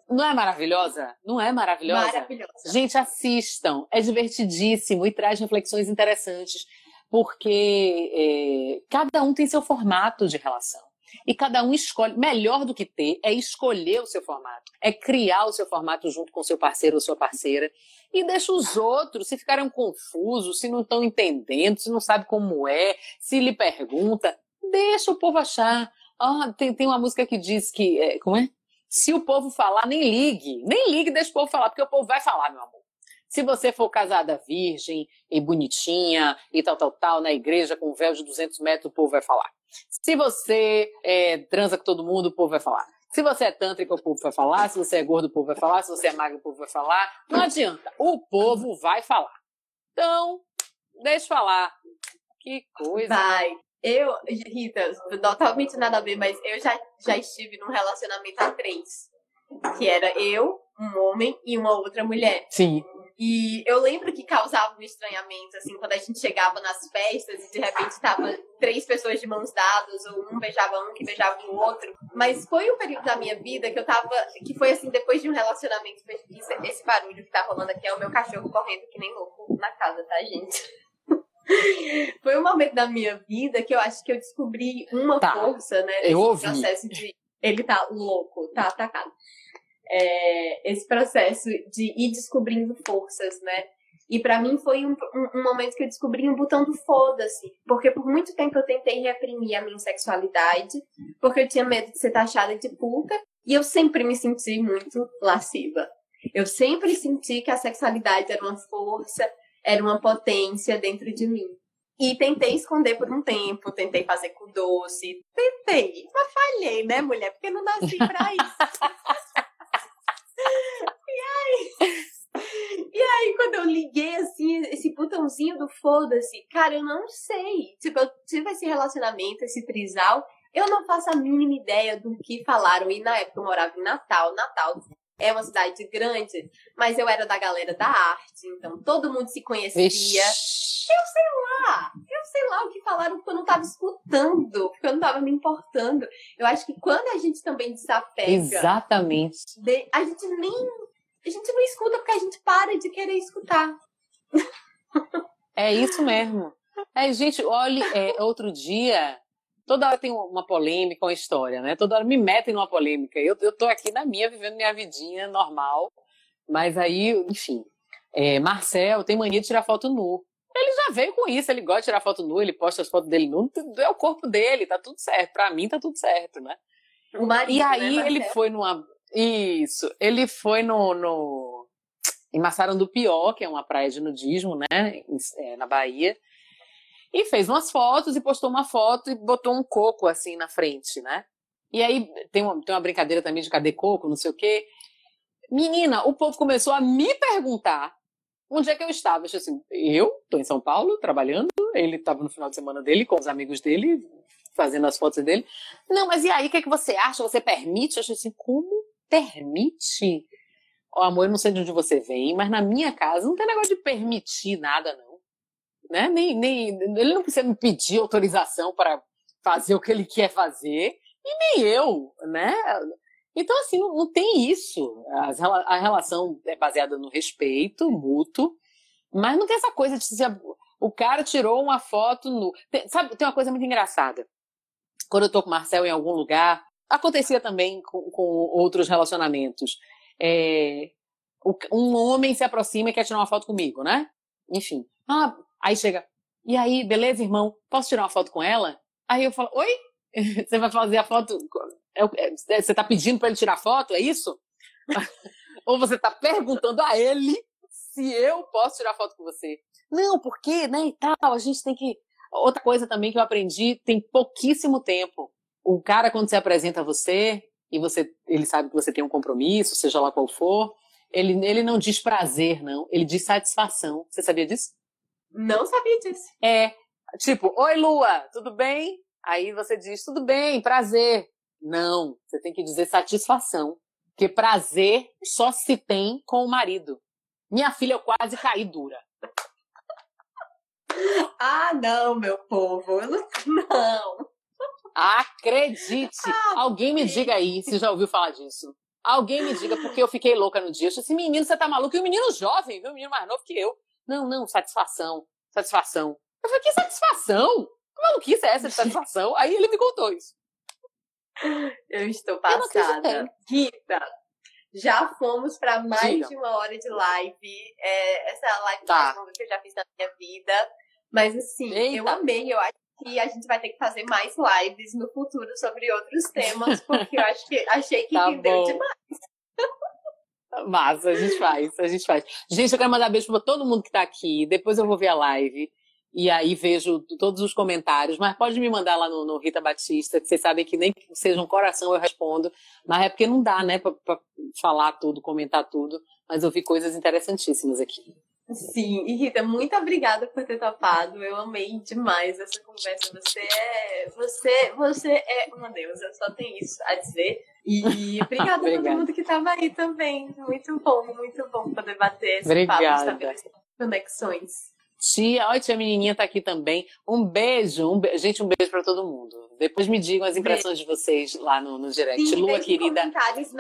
não é maravilhosa? Não é maravilhosa? Maravilhosa. Gente, assistam. É divertidíssimo e traz reflexões interessantes. Porque é, cada um tem seu formato de relação. E cada um escolhe. Melhor do que ter é escolher o seu formato, é criar o seu formato junto com seu parceiro ou sua parceira. E deixa os outros, se ficarem confusos, se não estão entendendo, se não sabe como é, se lhe pergunta, deixa o povo achar. Ah, tem, tem uma música que diz que. É, como é? Se o povo falar, nem ligue. Nem ligue, deixa o povo falar, porque o povo vai falar, meu amor. Se você for casada virgem e bonitinha e tal, tal, tal, na igreja com um véu de 200 metros, o povo vai falar. Se você é, transa com todo mundo, o povo vai falar. Se você é tântrico, o povo vai falar. Se você é gordo, o povo vai falar. Se você é magro, o povo vai falar. Não adianta. O povo vai falar. Então, deixa falar. Que coisa. Vai. Eu, Rita, totalmente nada a ver, mas eu já, já estive num relacionamento a três. Que era eu, um homem e uma outra mulher. Sim. E eu lembro que causava um estranhamento, assim, quando a gente chegava nas festas e de repente tava três pessoas de mãos dadas, ou um beijava um que beijava o outro. Mas foi um período da minha vida que eu tava. que foi assim, depois de um relacionamento. Esse barulho que tá rolando aqui é o meu cachorro correndo que nem louco na casa, tá, gente? foi um momento da minha vida que eu acho que eu descobri uma tá. força, né? Eu ouvi. processo de. Ele tá louco, tá atacado é, esse processo de ir descobrindo forças, né? E para mim foi um, um, um, momento que eu descobri um botão do foda-se. Porque por muito tempo eu tentei reprimir a minha sexualidade, porque eu tinha medo de ser taxada de puta, e eu sempre me senti muito lasciva. Eu sempre senti que a sexualidade era uma força, era uma potência dentro de mim. E tentei esconder por um tempo, tentei fazer com doce, tentei, mas falhei, né, mulher? Porque não nasci pra isso. E aí, e aí, quando eu liguei, assim, esse botãozinho do foda-se, cara, eu não sei. Tipo, eu tive esse relacionamento, esse trisal, eu não faço a mínima ideia do que falaram. E na época eu morava em Natal. Natal é uma cidade grande, mas eu era da galera da arte, então todo mundo se conhecia. Ixi. Eu sei lá, eu sei lá o que falaram porque eu não tava escutando, porque eu não tava me importando. Eu acho que quando a gente também desapega. Exatamente. A gente nem a gente não escuta porque a gente para de querer escutar. É isso mesmo. É, gente, olhe, é, outro dia, toda hora tem uma polêmica, uma história, né? Toda hora me metem numa polêmica. Eu, eu tô aqui na minha, vivendo minha vidinha normal, mas aí, enfim. É, Marcel tem mania de tirar foto nu. Ele já veio com isso, ele gosta de tirar foto nu, ele posta as fotos dele nu, é o corpo dele, tá tudo certo. Pra mim tá tudo certo, né? O marido, e aí né, ele foi numa. Isso. Ele foi no, no em Pior, que é uma praia de nudismo, né, é, na Bahia, e fez umas fotos e postou uma foto e botou um coco assim na frente, né? E aí tem uma, tem uma brincadeira também de cadê coco, não sei o quê. Menina, o povo começou a me perguntar onde é que eu estava. Eu assim, eu tô em São Paulo trabalhando, ele estava no final de semana dele com os amigos dele, fazendo as fotos dele. Não, mas e aí, o que, é que você acha? Você permite? Eu achei assim, como permite. O amor, eu não sei de onde você vem, mas na minha casa não tem negócio de permitir nada, não. Né? Nem, nem, ele não precisa me pedir autorização para fazer o que ele quer fazer, e nem eu, né? Então, assim, não, não tem isso. A, relação é baseada no respeito mútuo, mas não tem essa coisa de se o cara tirou uma foto no. Tem, sabe, tem uma coisa muito engraçada. Quando eu tô com o Marcel em algum lugar, Acontecia também com, com outros relacionamentos. É, um homem se aproxima e quer tirar uma foto comigo, né? Enfim. Ah, aí chega. E aí, beleza, irmão? Posso tirar uma foto com ela? Aí eu falo, oi? Você vai fazer a foto? É é, você tá pedindo para ele tirar foto? É isso? Ou você tá perguntando a ele se eu posso tirar foto com você? Não, porque, né, e tal, a gente tem que. Outra coisa também que eu aprendi tem pouquíssimo tempo o cara, quando se apresenta a você, e você, ele sabe que você tem um compromisso, seja lá qual for, ele, ele não diz prazer, não. Ele diz satisfação. Você sabia disso? Não sabia disso. É. Tipo, oi Lua, tudo bem? Aí você diz, tudo bem, prazer. Não, você tem que dizer satisfação. Porque prazer só se tem com o marido. Minha filha, eu quase caí dura. Ah, não, meu povo. Não. Acredite! Ah, Alguém me diga aí se já ouviu falar disso. Alguém me diga, porque eu fiquei louca no dia. Eu disse assim, menino, você tá maluco? E o menino jovem, viu? O menino mais novo que eu. Não, não, satisfação. Satisfação. Eu falei, que satisfação? Que maluquice é essa de satisfação? Aí ele me contou isso. Eu estou passada. Rita, já fomos para mais Diga. de uma hora de live. É, essa é a live tá. mais longa que eu já fiz na minha vida. Mas assim, Eita. eu amei. Eu acho que a gente vai ter que fazer mais lives no futuro sobre outros temas, porque eu acho que achei que tá rendeu demais. Massa, a gente faz, a gente faz. Gente, eu quero mandar beijo para todo mundo que tá aqui. Depois eu vou ver a live. E aí vejo todos os comentários, mas pode me mandar lá no, no Rita Batista, que vocês sabem que nem que seja um coração eu respondo, mas é porque não dá, né, para falar tudo, comentar tudo, mas eu vi coisas interessantíssimas aqui. Sim, e Rita, muito obrigada por ter topado. Eu amei demais essa conversa. Você é. Você, você é uma deusa, só tem isso a dizer. E obrigada a todo mundo que estava aí também. Muito bom, muito bom poder bater esse obrigada. papo, estabelecer conexões. Tia, olha, tia menininha tá aqui também. Um beijo, um be... gente, um beijo para todo mundo. Depois me digam as impressões beijo. de vocês lá no, no direct. Sim, Lua, querida,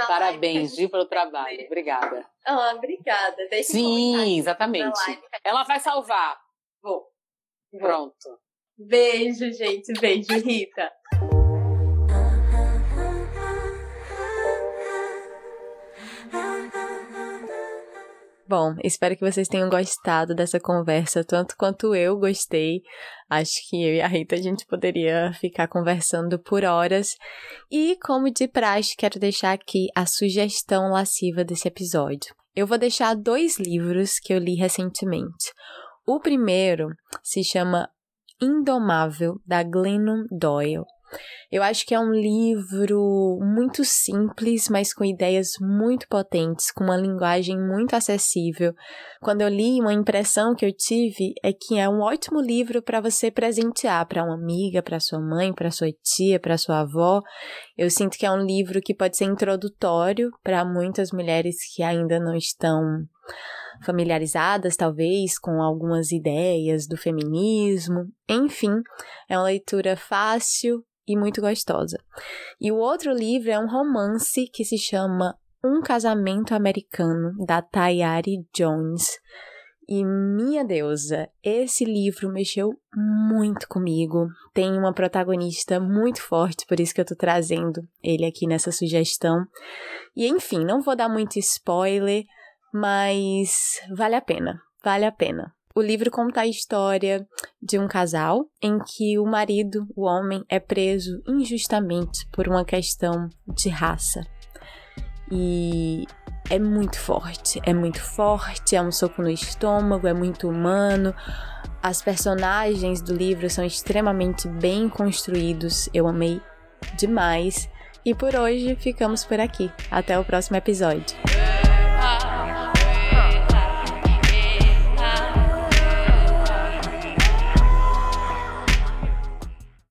parabéns, viu, pelo trabalho. Obrigada. Ah, obrigada. Deixe Sim, exatamente. Ela vai salvar. Vou. Pronto. Beijo, gente. Beijo, Rita. Bom, espero que vocês tenham gostado dessa conversa, tanto quanto eu gostei. Acho que eu e a Rita a gente poderia ficar conversando por horas. E, como de praxe, quero deixar aqui a sugestão lasciva desse episódio. Eu vou deixar dois livros que eu li recentemente. O primeiro se chama Indomável, da Glennon Doyle. Eu acho que é um livro muito simples, mas com ideias muito potentes, com uma linguagem muito acessível. Quando eu li, uma impressão que eu tive é que é um ótimo livro para você presentear para uma amiga, para sua mãe, para sua tia, para sua avó. Eu sinto que é um livro que pode ser introdutório para muitas mulheres que ainda não estão familiarizadas, talvez, com algumas ideias do feminismo. Enfim, é uma leitura fácil, e muito gostosa. E o outro livro é um romance que se chama Um Casamento Americano, da Tayari Jones. E minha deusa, esse livro mexeu muito comigo. Tem uma protagonista muito forte, por isso que eu tô trazendo ele aqui nessa sugestão. E enfim, não vou dar muito spoiler, mas vale a pena, vale a pena. O livro conta a história de um casal em que o marido, o homem, é preso injustamente por uma questão de raça. E é muito forte, é muito forte, é um soco no estômago, é muito humano. As personagens do livro são extremamente bem construídos, eu amei demais. E por hoje ficamos por aqui. Até o próximo episódio.